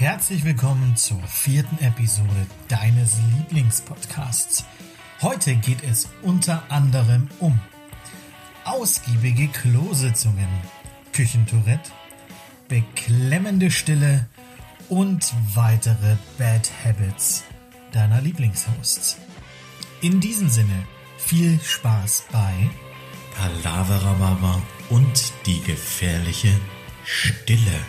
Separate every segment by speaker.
Speaker 1: Herzlich willkommen zur vierten Episode deines Lieblingspodcasts. Heute geht es unter anderem um ausgiebige Klositzungen, Küchentourette, beklemmende Stille und weitere Bad Habits deiner Lieblingshosts. In diesem Sinne, viel Spaß bei
Speaker 2: Palaverababa und die gefährliche Stille.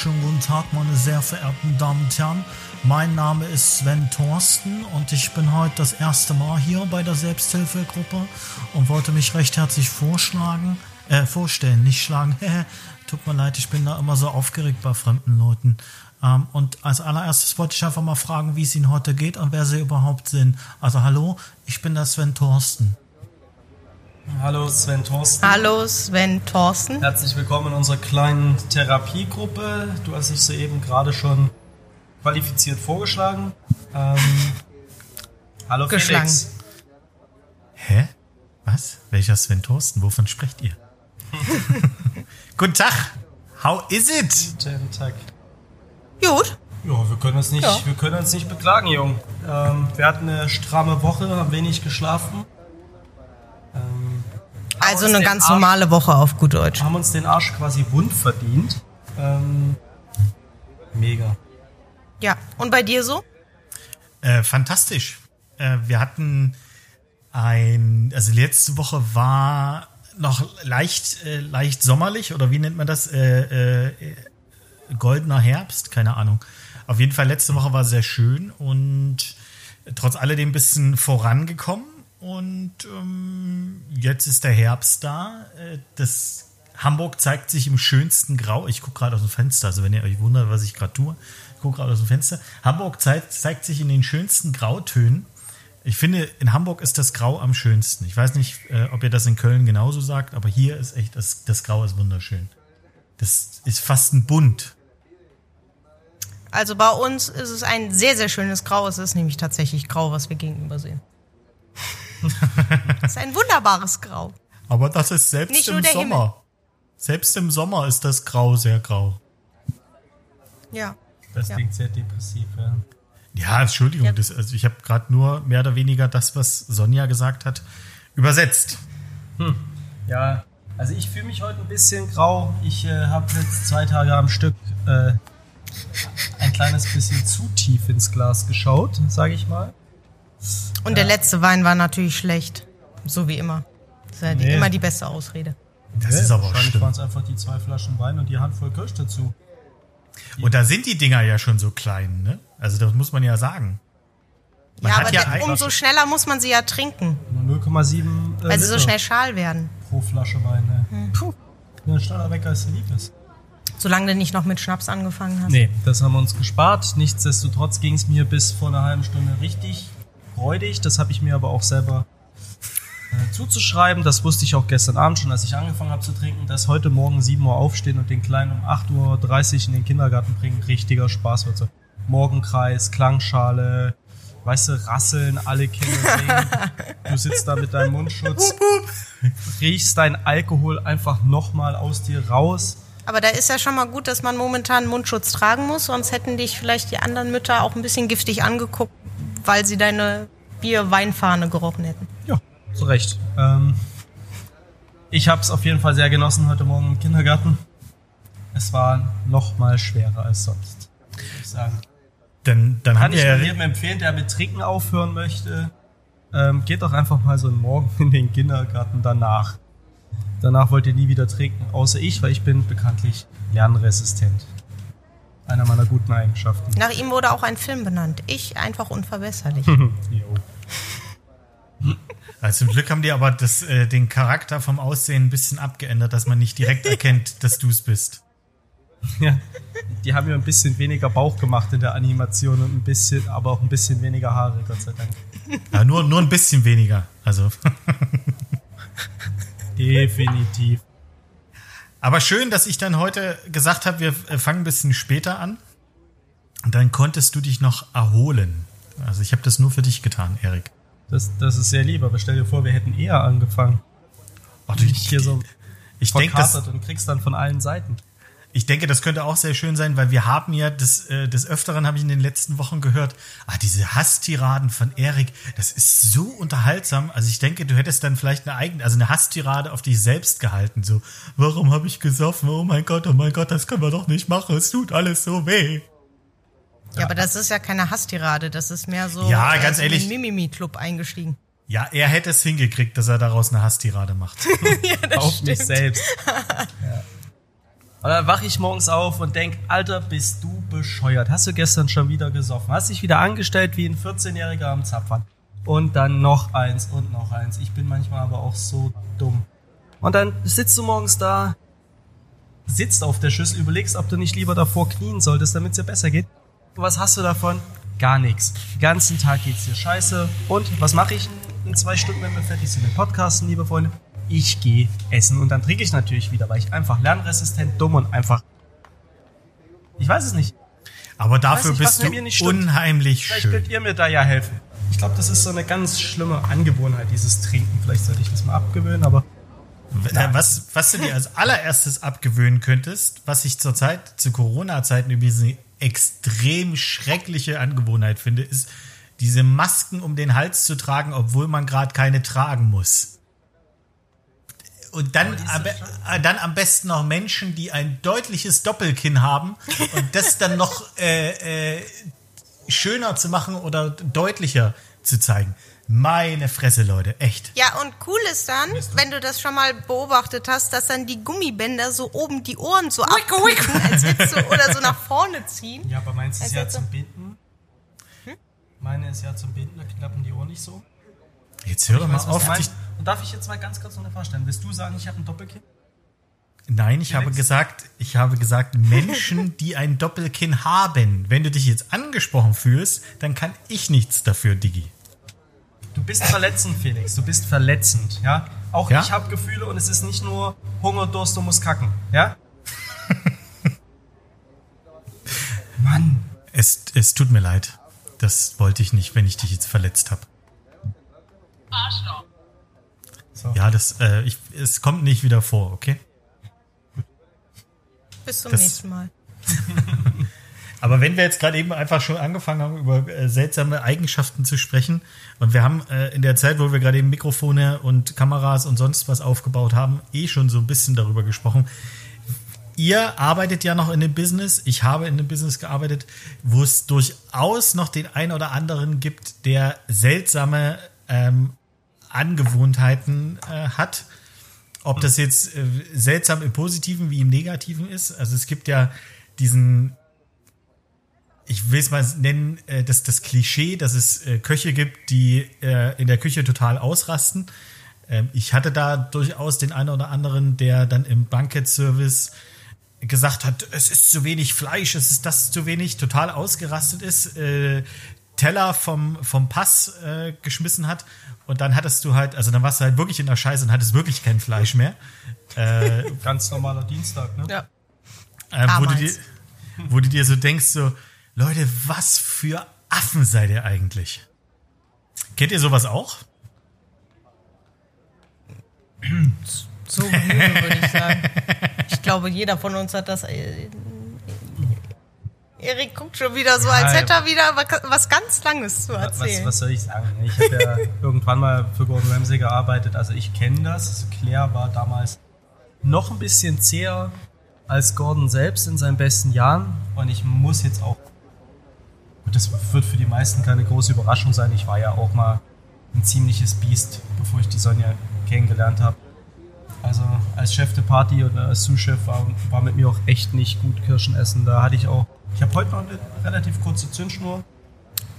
Speaker 1: Wunderschönen guten Tag, meine sehr verehrten Damen und Herren. Mein Name ist Sven Thorsten und ich bin heute das erste Mal hier bei der Selbsthilfegruppe und wollte mich recht herzlich vorschlagen, äh, vorstellen, nicht schlagen. Tut mir leid, ich bin da immer so aufgeregt bei fremden Leuten. Ähm, und als allererstes wollte ich einfach mal fragen, wie es Ihnen heute geht und wer Sie überhaupt sind. Also hallo, ich bin der Sven Thorsten.
Speaker 3: Hallo Sven Thorsten.
Speaker 4: Hallo Sven Thorsten.
Speaker 3: Herzlich willkommen in unserer kleinen Therapiegruppe. Du hast dich soeben gerade schon qualifiziert vorgeschlagen. Ähm, hallo
Speaker 4: Geschlagen.
Speaker 3: Felix.
Speaker 1: Hä? Was? Welcher Sven Thorsten? Wovon sprecht ihr? Guten Tag. How is it?
Speaker 3: Guten Tag.
Speaker 4: Gut.
Speaker 3: Ja, wir können uns nicht,
Speaker 4: Ja.
Speaker 3: wir können uns nicht beklagen, Jung. Ähm, wir hatten eine stramme Woche, haben wenig geschlafen.
Speaker 4: Also eine ganz
Speaker 3: Arsch-
Speaker 4: normale Woche auf gut Deutsch.
Speaker 3: haben uns den Arsch quasi wund verdient. Ähm, mega.
Speaker 4: Ja. Und bei dir so?
Speaker 1: Äh, fantastisch. Äh, wir hatten ein, also letzte Woche war noch leicht, äh, leicht sommerlich oder wie nennt man das? Äh, äh, goldener Herbst, keine Ahnung. Auf jeden Fall letzte Woche war sehr schön und trotz alledem ein bisschen vorangekommen und ähm, jetzt ist der Herbst da. Äh, Das Hamburg zeigt sich im schönsten Grau. Ich gucke gerade aus dem Fenster, also wenn ihr euch wundert, was ich gerade tue, ich gucke gerade aus dem Fenster. Hamburg zeigt, zeigt sich in den schönsten Grautönen. Ich finde, in Hamburg ist das Grau am schönsten. Ich weiß nicht, äh, ob ihr das in Köln genauso sagt, aber hier ist echt, das, das Grau ist wunderschön. Das ist fast ein Bunt.
Speaker 4: Also bei uns ist es ein sehr, sehr schönes Grau. Es ist nämlich tatsächlich grau, was wir gegenüber sehen. Es ist ein wunderbares Grau.
Speaker 1: Aber das ist selbst
Speaker 4: Nicht
Speaker 1: im
Speaker 4: nur der
Speaker 1: Sommer.
Speaker 4: Himmel.
Speaker 1: Selbst im Sommer ist das Grau sehr grau.
Speaker 4: Ja.
Speaker 3: Das
Speaker 4: Ja.
Speaker 3: klingt sehr depressiv, ja.
Speaker 1: Ja, Entschuldigung,
Speaker 4: Ja.
Speaker 1: Das, also ich habe gerade nur mehr oder weniger das, was Sonja gesagt hat, übersetzt.
Speaker 3: Ja, also ich fühle mich heute ein bisschen grau. Ich äh, habe jetzt zwei Tage am Stück äh, ein kleines bisschen zu tief ins Glas geschaut, sage ich mal.
Speaker 4: Und der letzte Wein war natürlich schlecht. So wie immer. Das ist ja die,
Speaker 3: Nee.
Speaker 4: immer die beste Ausrede.
Speaker 1: Das ist aber
Speaker 3: Wahrscheinlich
Speaker 1: schlimm.
Speaker 3: waren es einfach die zwei Flaschen Wein und die Handvoll Kirsch dazu.
Speaker 1: Und da sind die Dinger ja schon so klein, ne? Also das muss man ja sagen. Man
Speaker 4: ja,
Speaker 1: hat
Speaker 4: aber
Speaker 1: ja
Speaker 4: der-
Speaker 1: ein-
Speaker 4: umso schneller muss man sie ja trinken,
Speaker 3: Nur 0,7 äh,
Speaker 4: weil sie so
Speaker 3: Liter
Speaker 4: schnell schal werden.
Speaker 3: pro Flasche Wein. Ne? Puh. Ja, schneller weg als du lieb ist.
Speaker 4: Solange du nicht noch mit Schnaps angefangen hast.
Speaker 3: Nee, das haben wir uns gespart. Nichtsdestotrotz ging es mir bis vor einer halben Stunde richtig freudig. Das habe ich mir aber auch selber äh, zuzuschreiben. Das wusste ich auch gestern Abend schon, als ich angefangen habe zu trinken, dass heute Morgen 7 Uhr aufstehen und den Kleinen um 8.30 Uhr in den Kindergarten bringen richtiger Spaß wird. So Morgenkreis, Klangschale, weißt du, rasseln, alle Kinder singen. Du sitzt da mit deinem Mundschutz, riechst dein Alkohol einfach nochmal aus dir raus.
Speaker 4: Aber da ist ja schon mal gut, dass man momentan Mundschutz tragen muss, sonst hätten dich vielleicht die anderen Mütter auch ein bisschen giftig angeguckt, weil sie deine Bier-Weinfahne gerochen hätten.
Speaker 3: Ja, zu Recht. Ähm, ich habe es auf jeden Fall sehr genossen heute Morgen im Kindergarten. Es war noch mal schwerer als sonst, würde ich sagen.
Speaker 1: Dann, dann
Speaker 3: Kann ich
Speaker 1: ja,
Speaker 3: jedem empfehlen, der mit Trinken aufhören möchte, ähm, geht doch einfach mal so einen Morgen in den Kindergarten danach. Danach wollt ihr nie wieder trinken, außer ich, weil ich bin bekanntlich lernresistent. Einer meiner guten Eigenschaften.
Speaker 4: Nach ihm wurde auch ein Film benannt. Ich einfach unverbesserlich.
Speaker 3: Jo.
Speaker 1: also zum Glück haben die aber das, äh, den Charakter vom Aussehen ein bisschen abgeändert, dass man nicht direkt erkennt, dass du es bist.
Speaker 3: Ja, die haben mir ein bisschen weniger Bauch gemacht in der Animation und ein bisschen, aber auch ein bisschen weniger Haare, Gott sei Dank.
Speaker 1: Ja, nur, nur ein bisschen weniger. Also.
Speaker 3: Definitiv.
Speaker 1: Aber schön, dass ich dann heute gesagt habe, wir äh, fangen ein bisschen später an. Und dann konntest du dich noch erholen. Also ich habe das nur für dich getan, Erik.
Speaker 3: Das, das ist sehr lieb, aber stell dir vor, wir hätten eher angefangen.
Speaker 1: Oh, du,
Speaker 3: Nicht hier so
Speaker 1: ich denke, das,
Speaker 3: und kriegst dann von allen Seiten.
Speaker 1: Ich denke, das könnte auch sehr schön sein, weil wir haben ja des, äh, des Öfteren, habe ich in den letzten Wochen gehört, ah, diese Hasstiraden von Erik, das ist so unterhaltsam. Also ich denke, du hättest dann vielleicht eine eigene, also eine Hasstirade auf dich selbst gehalten. So, warum habe ich gesoffen? Oh mein Gott, oh mein Gott, das können wir doch nicht machen. Es tut alles so weh.
Speaker 4: Ja, aber das ist ja keine Hasstirade, das ist mehr so
Speaker 1: Ja,
Speaker 4: äh,
Speaker 1: ganz
Speaker 4: in
Speaker 1: ehrlich.
Speaker 4: den Mimimi-Club eingestiegen.
Speaker 1: Ja, er hätte es hingekriegt, dass er daraus eine Hasstirade macht.
Speaker 3: auf mich selbst. ja. Und dann wache ich morgens auf und denk, Alter, bist du bescheuert? Hast du gestern schon wieder gesoffen? Hast dich wieder angestellt wie ein 14-Jähriger am Zapfern? Und dann noch eins und noch eins. Ich bin manchmal aber auch so dumm. Und dann sitzt du morgens da, sitzt auf der Schüssel, überlegst, ob du nicht lieber davor knien solltest, damit es dir besser geht. Und was hast du davon? Gar nichts. Den ganzen Tag geht's dir scheiße. Und was mache ich in zwei Stunden, wenn wir fertig sind mit Podcasten, liebe Freunde? Ich gehe essen und dann trinke ich natürlich wieder, weil ich einfach lernresistent, dumm und einfach. Ich weiß es nicht.
Speaker 1: Aber dafür
Speaker 3: nicht,
Speaker 1: bist du
Speaker 3: mir nicht stimmt.
Speaker 1: unheimlich
Speaker 3: Vielleicht
Speaker 1: schön.
Speaker 3: könnt ihr mir da ja helfen. Ich glaube, das ist so eine ganz schlimme Angewohnheit, dieses Trinken. Vielleicht sollte ich das mal abgewöhnen, aber
Speaker 1: Äh, Was, was du dir als allererstes abgewöhnen könntest, was ich zurzeit zu Corona-Zeiten übrigens eine extrem schreckliche Angewohnheit finde, ist, diese Masken um den Hals zu tragen, obwohl man gerade keine tragen muss. Und dann, am, äh, dann am besten noch Menschen, die ein deutliches Doppelkinn haben und das dann noch äh, äh, schöner zu machen oder deutlicher zu zeigen. Meine Fresse, Leute, echt.
Speaker 4: Ja, und cool ist dann, wenn du das schon mal beobachtet hast, dass dann die Gummibänder so oben die Ohren so abkucken, als hättest du, oder so nach vorne ziehen.
Speaker 3: Ja, aber meins ist ja zum Binden. Meine ist ja zum Binden, da klappen die Ohren nicht so.
Speaker 1: Jetzt höre mal auf, dich.
Speaker 3: Und darf ich jetzt mal ganz kurz noch eine Frage stellen? Willst du sagen, ich habe ein Doppelkinn?
Speaker 1: Nein, ich habe gesagt, ich habe gesagt, Menschen, die ein Doppelkinn haben. Wenn du dich jetzt angesprochen fühlst, dann kann ich nichts dafür, Digi.
Speaker 3: Du bist verletzend, Felix. Du bist verletzend, ja? Auch
Speaker 1: Ja?
Speaker 3: ich habe Gefühle und es ist nicht nur Hunger, Durst und muss kacken, ja? Mann.
Speaker 1: Es, es tut mir leid. Das wollte ich nicht, wenn ich dich jetzt verletzt habe.
Speaker 3: So.
Speaker 1: Ja, das, äh, ich, es kommt nicht wieder vor, okay?
Speaker 4: Bis zum
Speaker 1: Das-
Speaker 4: nächsten Mal.
Speaker 1: Aber wenn wir jetzt gerade eben einfach schon angefangen haben, über äh, seltsame Eigenschaften zu sprechen, und wir haben äh, in der Zeit, wo wir gerade eben Mikrofone und Kameras und sonst was aufgebaut haben, eh schon so ein bisschen darüber gesprochen. Ihr arbeitet ja noch in dem Business, ich habe in dem Business gearbeitet, wo es durchaus noch den einen oder anderen gibt, der seltsame ähm, Angewohnheiten äh, hat. Ob das jetzt äh, seltsam im Positiven wie im Negativen ist. Also es gibt ja diesen ich will es mal nennen, äh, dass das Klischee, dass es äh, Köche gibt, die äh, in der Küche total ausrasten. Ähm, ich hatte da durchaus den einen oder anderen, der dann im Bankett-Service gesagt hat, es ist zu wenig Fleisch, es ist das zu wenig, total ausgerastet ist, äh, Teller vom, vom Pass äh, geschmissen hat und dann hattest du halt, also dann warst du halt wirklich in der Scheiße und hattest wirklich kein Fleisch mehr.
Speaker 3: Ganz normaler Dienstag, ne?
Speaker 4: Ja.
Speaker 1: Äh, wo, du dir, wo du dir so denkst, so, Leute, was für Affen seid ihr eigentlich? Kennt ihr sowas auch?
Speaker 4: So würde ich sagen. Ich glaube, jeder von uns hat das. Erik guckt schon wieder so, als
Speaker 3: Ja,
Speaker 4: hätte er wieder wa- was ganz Langes zu
Speaker 3: Was,
Speaker 4: erzählen.
Speaker 3: was soll ich sagen? Ich habe ja irgendwann mal für Gordon Ramsay gearbeitet, also ich kenne das. Claire war damals noch ein bisschen zäher als Gordon selbst in seinen besten Jahren. Und ich muss jetzt auch, das wird für die meisten keine große Überraschung sein, ich war ja auch mal ein ziemliches Biest, bevor ich die Sonja kennengelernt habe. Also als Chef der Party oder als Sous-Chef war, war mit mir auch echt nicht gut Kirschen essen. Da hatte ich auch, ich habe heute noch eine relativ kurze Zündschnur.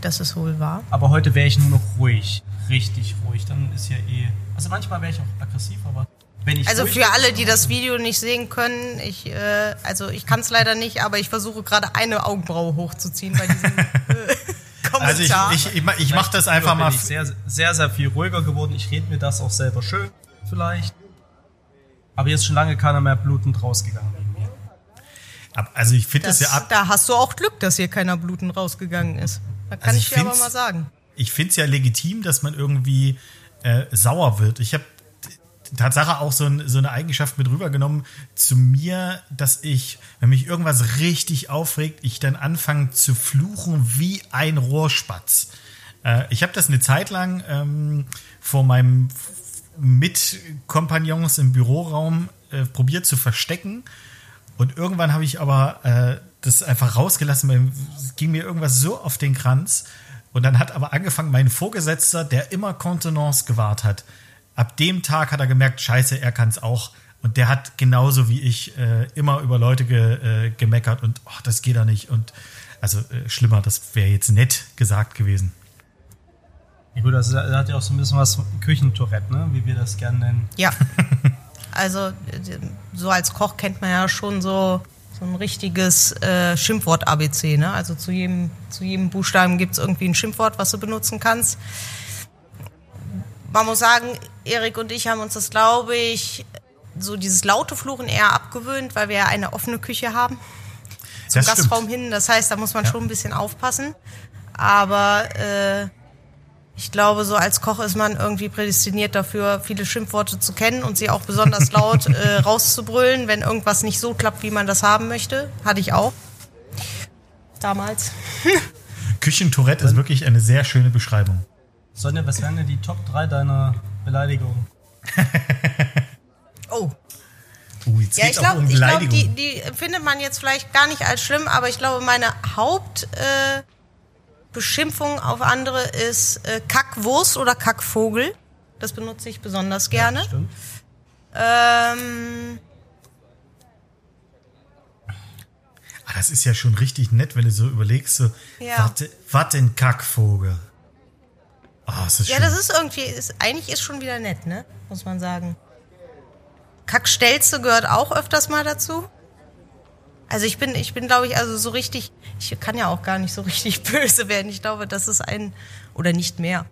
Speaker 4: Das ist wohl wahr.
Speaker 3: Aber heute wäre ich nur noch ruhig. Richtig ruhig. Dann ist ja eh. Also manchmal wäre ich auch aggressiv, aber wenn ich.
Speaker 4: Also für alle, die das Video nicht sehen können, ich, äh, also ich kann es leider nicht, aber ich versuche gerade eine Augenbraue hochzuziehen bei diesem äh, Kommentar.
Speaker 1: Also ich, ich, ich, ich mache das einfach mal.
Speaker 3: Bin ich sehr, sehr, sehr viel ruhiger geworden. Ich rede mir das auch selber schön, vielleicht. Aber jetzt schon lange keiner mehr blutend rausgegangen
Speaker 1: Also ich finde das,
Speaker 4: das,
Speaker 1: ja ab.
Speaker 4: da hast du auch Glück, dass hier keiner blutend rausgegangen ist. Da kann
Speaker 1: Also
Speaker 4: ich,
Speaker 1: ich
Speaker 4: dir aber mal sagen.
Speaker 1: Ich finde es ja legitim, dass man irgendwie äh, sauer wird. Ich habe Tatsache auch so, ein, so eine Eigenschaft mit rübergenommen zu mir, dass ich, wenn mich irgendwas richtig aufregt, ich dann anfange zu fluchen wie ein Rohrspatz. Äh, ich habe das eine Zeit lang ähm, vor meinem Mitkompagnons im Büroraum äh, probiert zu verstecken. Und irgendwann habe ich aber äh, das einfach rausgelassen, weil es ging mir irgendwas so auf den Kranz. Und dann hat aber angefangen mein Vorgesetzter, der immer Kontenance gewahrt hat. Ab dem Tag hat er gemerkt, scheiße, er kann es auch. Und der hat genauso wie ich äh, immer über Leute ge, äh, gemeckert und oh, das geht da nicht. Und also äh, schlimmer, das wäre jetzt nett gesagt gewesen.
Speaker 3: Ja gut, das hat ja auch so ein bisschen was Küchentourette, ne? wie wir das gerne nennen.
Speaker 4: Ja. Also so als Koch kennt man ja schon so, so ein richtiges äh, Schimpfwort-ABC. Ne? Also zu jedem, zu jedem Buchstaben gibt es irgendwie ein Schimpfwort, was du benutzen kannst. Man muss sagen, Erik und ich haben uns das, glaube ich, so dieses laute Fluchen eher abgewöhnt, weil wir ja eine offene Küche haben zum
Speaker 1: Das
Speaker 4: Gastraum
Speaker 1: stimmt.
Speaker 4: hin. Das heißt, da muss man
Speaker 1: Ja.
Speaker 4: schon ein bisschen aufpassen. Aber äh, ich glaube, so als Koch ist man irgendwie prädestiniert dafür, viele Schimpfworte zu kennen und sie auch besonders laut äh, rauszubrüllen, wenn irgendwas nicht so klappt, wie man das haben möchte. Hatte ich auch. Damals.
Speaker 1: Küchentourette ist wirklich eine sehr schöne Beschreibung.
Speaker 3: Sonja, was wären denn die Top 3 deiner Beleidigungen?
Speaker 4: Oh.
Speaker 1: Uh, jetzt
Speaker 4: Ja, ich glaube,
Speaker 1: um
Speaker 4: ich glaub, die, die empfindet man jetzt vielleicht gar nicht als schlimm, aber ich glaube, meine Hauptbeschimpfung äh, Beschimpfung auf andere ist äh, Kackwurst oder Kackvogel. Das benutze ich besonders gerne.
Speaker 3: Stimmt.
Speaker 4: Ähm,
Speaker 1: Ah, das ist ja schon richtig nett, wenn du so überlegst, so,
Speaker 4: Ja.
Speaker 1: warte, warte ein Kackvogel. Ah, ist das
Speaker 4: ja,
Speaker 1: schön.
Speaker 4: das ist irgendwie, ist, eigentlich ist schon wieder nett, ne? Muss man sagen. Kackstelze gehört auch öfters mal dazu. Also ich bin, ich bin, glaube ich, also so richtig, ich kann ja auch gar nicht so richtig böse werden. Ich glaube, das ist ein, oder nicht mehr.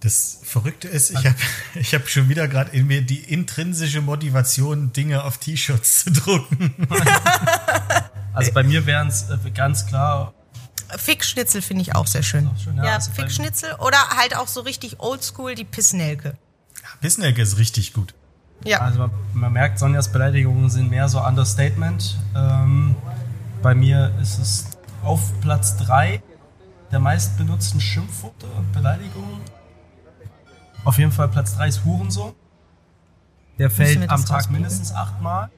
Speaker 1: Das Verrückte ist, ich habe ich hab schon wieder gerade in mir die intrinsische Motivation, Dinge auf T-Shirts zu drucken.
Speaker 3: Also bei mir wären es äh, ganz klar,
Speaker 4: Fickschnitzel finde ich auch sehr schön.
Speaker 3: Auch schön, ja,
Speaker 4: ja,
Speaker 3: also
Speaker 4: Fickschnitzel oder halt auch so richtig oldschool die Pissnelke.
Speaker 1: Bissnelke ist richtig gut.
Speaker 4: Ja.
Speaker 3: also man, man merkt, Sonjas Beleidigungen sind mehr so Understatement. Ähm, bei mir ist es auf Platz 3 der meistbenutzten Schimpfworte und Beleidigungen. Auf jeden Fall Platz 3 ist Hurensohn. Der fällt am Tag
Speaker 4: rausbieten?
Speaker 3: mindestens achtmal.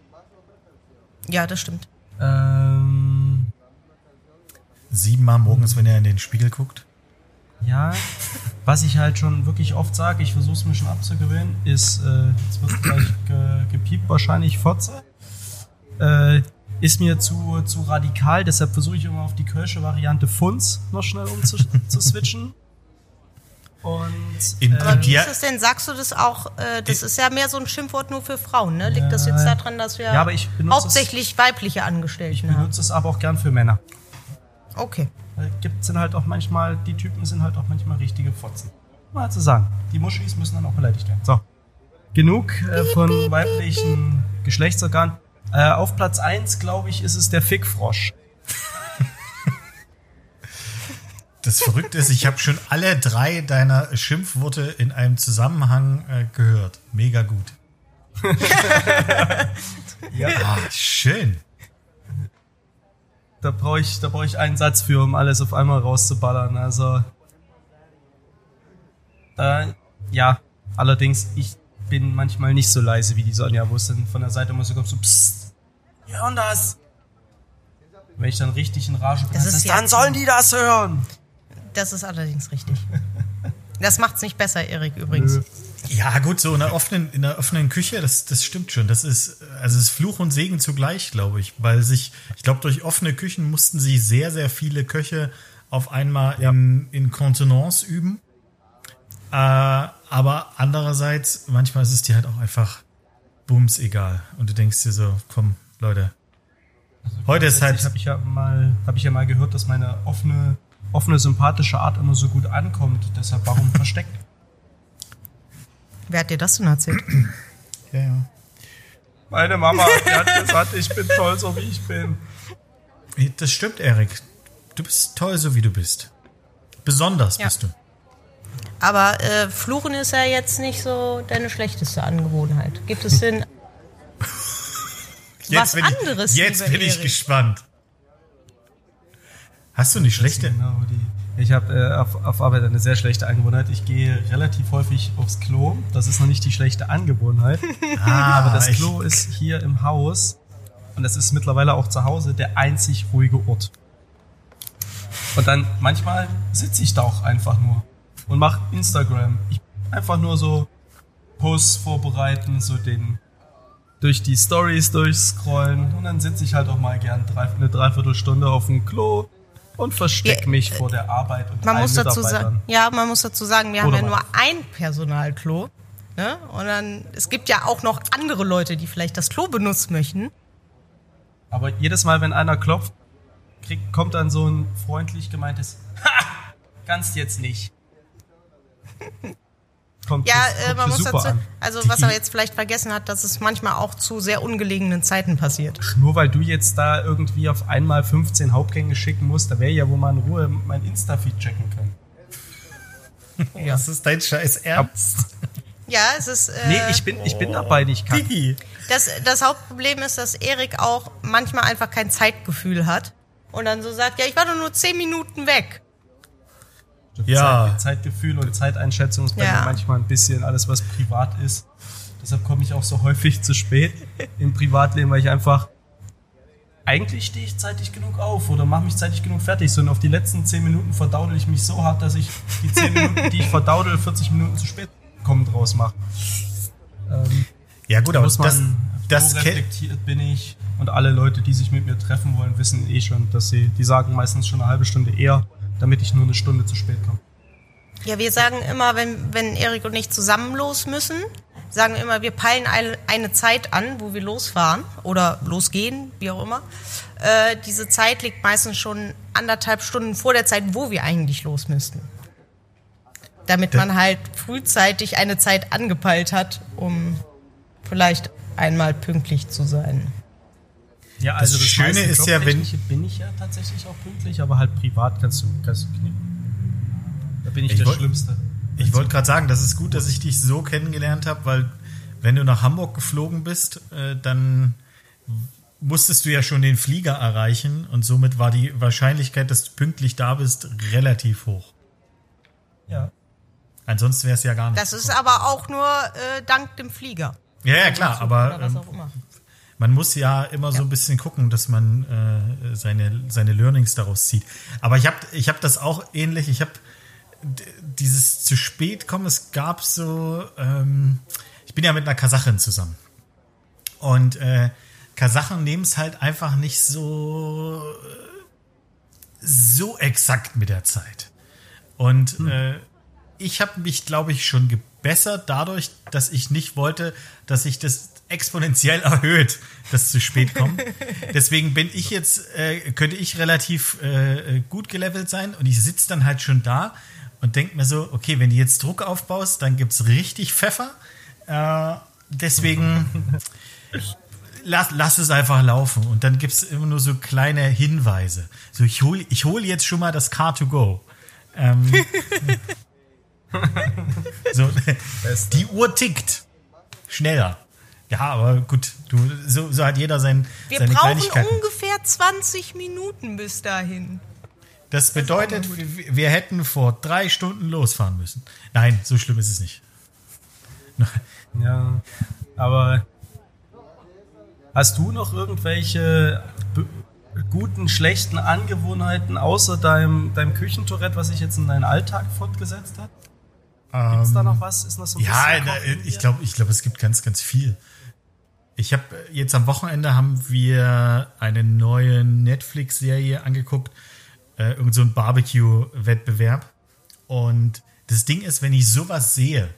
Speaker 4: ja, das stimmt.
Speaker 3: Ähm,
Speaker 1: Siebenmal morgens, wenn er in den Spiegel guckt.
Speaker 3: Ja, was ich halt schon wirklich oft sage, ich versuche es mir schon abzugewöhnen, ist, äh, jetzt wird gleich ge gepiept wahrscheinlich, Fotze. Äh, ist mir zu, zu radikal, deshalb versuche ich immer auf die kölsche Variante Funz noch schnell umzuswitchen. Und
Speaker 1: In-
Speaker 3: äh,
Speaker 4: Aber wie ist es denn? Sagst du das auch? Äh, das ist ja mehr so ein Schimpfwort nur für Frauen, ne? Liegt das jetzt daran, dass wir
Speaker 3: Ja, aber ich benutze es-
Speaker 4: hauptsächlich weibliche
Speaker 3: ich
Speaker 4: Angestellten haben?
Speaker 3: benutze es aber auch gern für Männer.
Speaker 4: Okay.
Speaker 3: Weil gibt sind halt auch manchmal, die Typen sind halt auch manchmal richtige Fotzen. Mal zu sagen. Die Muschis müssen dann auch beleidigt werden. So. Genug äh, von weiblichen Geschlechtsorganen. Äh, auf Platz 1, glaube ich, ist es der Fickfrosch.
Speaker 1: Das Verrückte ist, ich habe schon alle drei deiner Schimpfworte in einem Zusammenhang äh, gehört. Mega gut.
Speaker 3: Ja.
Speaker 1: Ah, schön.
Speaker 3: Da brauche ich, da brauche ich einen Satz für, um alles auf einmal rauszuballern. Also. Äh, ja, allerdings, ich bin manchmal nicht so leise wie die Sonja, wo es dann von der Seite immer so kommt, so psst, hören das. Wenn ich dann richtig in Rage bin,
Speaker 4: Das ist
Speaker 3: dann sollen die das hören.
Speaker 4: Das ist allerdings richtig. Das macht's nicht besser, Erik, übrigens.
Speaker 3: Nö.
Speaker 1: Ja, gut, so in der offenen, in der offenen Küche, das, das stimmt schon. Das ist, also es ist Fluch und Segen zugleich, glaube ich. Weil sich, ich glaube, durch offene Küchen mussten sie sehr, sehr viele Köche auf einmal in, in Kontenance üben. Äh, aber andererseits, manchmal ist es dir halt auch einfach bums egal. Und du denkst dir so, komm, Leute. Heute ist halt,
Speaker 3: habe ich ja mal, habe ich ja mal gehört, dass meine offene, offene, sympathische Art immer so gut ankommt. Deshalb warum versteckt?
Speaker 4: Wer hat dir das denn erzählt?
Speaker 1: ja, ja.
Speaker 3: Meine Mama, die hat gesagt, ich bin toll, so wie ich bin.
Speaker 1: Das stimmt, Erik. Du bist toll, so wie du bist. Besonders
Speaker 4: Ja.
Speaker 1: bist du.
Speaker 4: Aber äh, Fluchen ist ja jetzt nicht so deine schlechteste Angewohnheit. Gibt es denn was
Speaker 1: bin
Speaker 4: anderes?
Speaker 1: Ich, jetzt bin ich
Speaker 4: Erik?
Speaker 1: gespannt. Hast du nicht schlechte?
Speaker 3: Genau, die. Ich habe äh, auf, auf Arbeit eine sehr schlechte Angewohnheit. Ich gehe relativ häufig aufs Klo. Das ist noch nicht die schlechte Angewohnheit.
Speaker 1: Ah,
Speaker 3: aber das Klo ist hier im Haus und das ist mittlerweile auch zu Hause der einzig ruhige Ort. Und dann manchmal sitze ich da auch einfach nur und mache Instagram. Ich einfach nur so Posts vorbereiten, so den durch die Stories durchscrollen und dann sitze ich halt auch mal gern eine Dreiviertelstunde auf dem Klo und verstecke
Speaker 4: Ja,
Speaker 3: mich vor der Arbeit und
Speaker 4: Man muss dazu sagen, ja, man muss dazu sagen, wir
Speaker 3: Oder
Speaker 4: haben ja nur ein Personalklo. Ne? Und dann, es gibt ja auch noch andere Leute, die vielleicht das Klo benutzen möchten.
Speaker 3: Aber jedes Mal, wenn einer klopft, kriegt, kommt dann so ein freundlich gemeintes Ha! Kannst jetzt nicht. Kommt
Speaker 4: Ja,
Speaker 3: für-
Speaker 4: äh,
Speaker 3: kommt
Speaker 4: man muss
Speaker 3: super
Speaker 4: dazu,
Speaker 3: an.
Speaker 4: also
Speaker 3: Die-
Speaker 4: was er jetzt vielleicht vergessen hat, dass es manchmal auch zu sehr ungelegenen Zeiten passiert.
Speaker 3: Nur weil du jetzt da irgendwie auf einmal 15 Hauptgänge schicken musst, da wäre ja wo man in Ruhe mein Insta-Feed checken können.
Speaker 4: Ja.
Speaker 1: Das ist dein Scheiß Ernst.
Speaker 4: Ja, es ist. Äh,
Speaker 3: Nee, ich bin, ich bin dabei nicht.
Speaker 1: Digi.
Speaker 4: das, das Hauptproblem ist, dass Erik auch manchmal einfach kein Zeitgefühl hat und dann so sagt, ja, ich war doch nur zehn Minuten weg.
Speaker 1: Ja.
Speaker 3: Zeit, Zeitgefühl und Zeiteinschätzung ist bei
Speaker 4: Ja.
Speaker 3: mir manchmal ein bisschen alles, was privat ist. Deshalb komme ich auch so häufig zu spät im Privatleben, weil ich einfach eigentlich stehe ich zeitig genug auf oder mache mich zeitig genug fertig. So und auf die letzten 10 Minuten verdaudel ich mich so hart, dass ich die 10 Minuten, die ich verdaudel, 40 Minuten zu spät kommen draus mache. Ähm,
Speaker 1: Ja gut, aber
Speaker 3: muss
Speaker 1: das,
Speaker 3: man,
Speaker 1: das
Speaker 3: so
Speaker 1: kennt,
Speaker 3: reflektiert bin ich und alle Leute, die sich mit mir treffen wollen, wissen eh schon, dass sie, die sagen meistens schon eine halbe Stunde eher, damit ich nur eine Stunde zu spät komme.
Speaker 4: Ja, wir sagen immer, wenn, wenn Erik und ich zusammen los müssen, sagen wir immer, wir peilen eine, eine Zeit an, wo wir losfahren oder losgehen, wie auch immer. Äh, diese Zeit liegt meistens schon anderthalb Stunden vor der Zeit, wo wir eigentlich los müssten. Damit man halt frühzeitig eine Zeit angepeilt hat, um vielleicht einmal pünktlich zu sein.
Speaker 3: Ja,
Speaker 1: Das Schöne ist ja, wenn-
Speaker 3: bin ich ja tatsächlich auch pünktlich, aber halt privat kannst du, kannst du knicken. Da bin ich,
Speaker 1: Ich
Speaker 3: der
Speaker 1: wollt-
Speaker 3: Schlimmste.
Speaker 1: Ich wollte gerade sagen, das ist gut, dass ich dich so kennengelernt habe, weil wenn du nach Hamburg geflogen bist, äh, dann musstest du ja schon den Flieger erreichen und somit war die Wahrscheinlichkeit, dass du pünktlich da bist, relativ hoch.
Speaker 3: Ja.
Speaker 1: Ansonsten wäre es ja gar nicht.
Speaker 4: Das ist aber auch nur äh, dank dem Flieger.
Speaker 1: ja, ja, klar, aber ähm. Man muss ja immer so ein bisschen gucken, dass man äh, seine, seine Learnings daraus zieht. Aber ich habe ich hab das auch ähnlich. Ich habe dieses zu spät kommen, es gab so, ähm, ich bin ja mit einer Kasachin zusammen. Und äh, Kasachen nehmen es halt einfach nicht so, so exakt mit der Zeit. Und äh, ich habe mich, glaube ich, schon gebessert dadurch, dass ich nicht wollte, dass sich das exponentiell erhöht, das zu spät kommen. Deswegen bin ich jetzt, äh, könnte ich relativ äh, gut gelevelt sein und ich sitze dann halt schon da und denke mir so, okay, wenn du jetzt Druck aufbaust, dann gibt's richtig Pfeffer. Äh, deswegen lass, lass es einfach laufen. Und dann gibt's immer nur so kleine Hinweise. So, ich hole ich hol jetzt schon mal das Car2Go. Ähm, so, die Uhr tickt. Schneller. Ja, aber gut, du, so, so hat jeder sein,
Speaker 4: Wir
Speaker 1: seine
Speaker 4: brauchen
Speaker 1: Kleinigkeiten.
Speaker 4: ungefähr 20 Minuten bis dahin.
Speaker 1: Das bedeutet, wir, wir hätten vor drei Stunden losfahren müssen. Nein, so schlimm ist es nicht.
Speaker 3: Ja. Aber hast du noch irgendwelche guten, schlechten Angewohnheiten außer deinem, deinem Küchentourette, was sich jetzt in deinen Alltag fortgesetzt hat? Gibt's da noch was? Ist noch so ein
Speaker 1: Ähm, Ja,
Speaker 3: bisschen Kochen in
Speaker 1: ich glaube, ich glaube, es gibt ganz, ganz viel. Ich habe jetzt am Wochenende haben wir eine neue Netflix-Serie angeguckt, äh, irgend so ein Barbecue-Wettbewerb. Und das Ding ist, wenn ich sowas sehe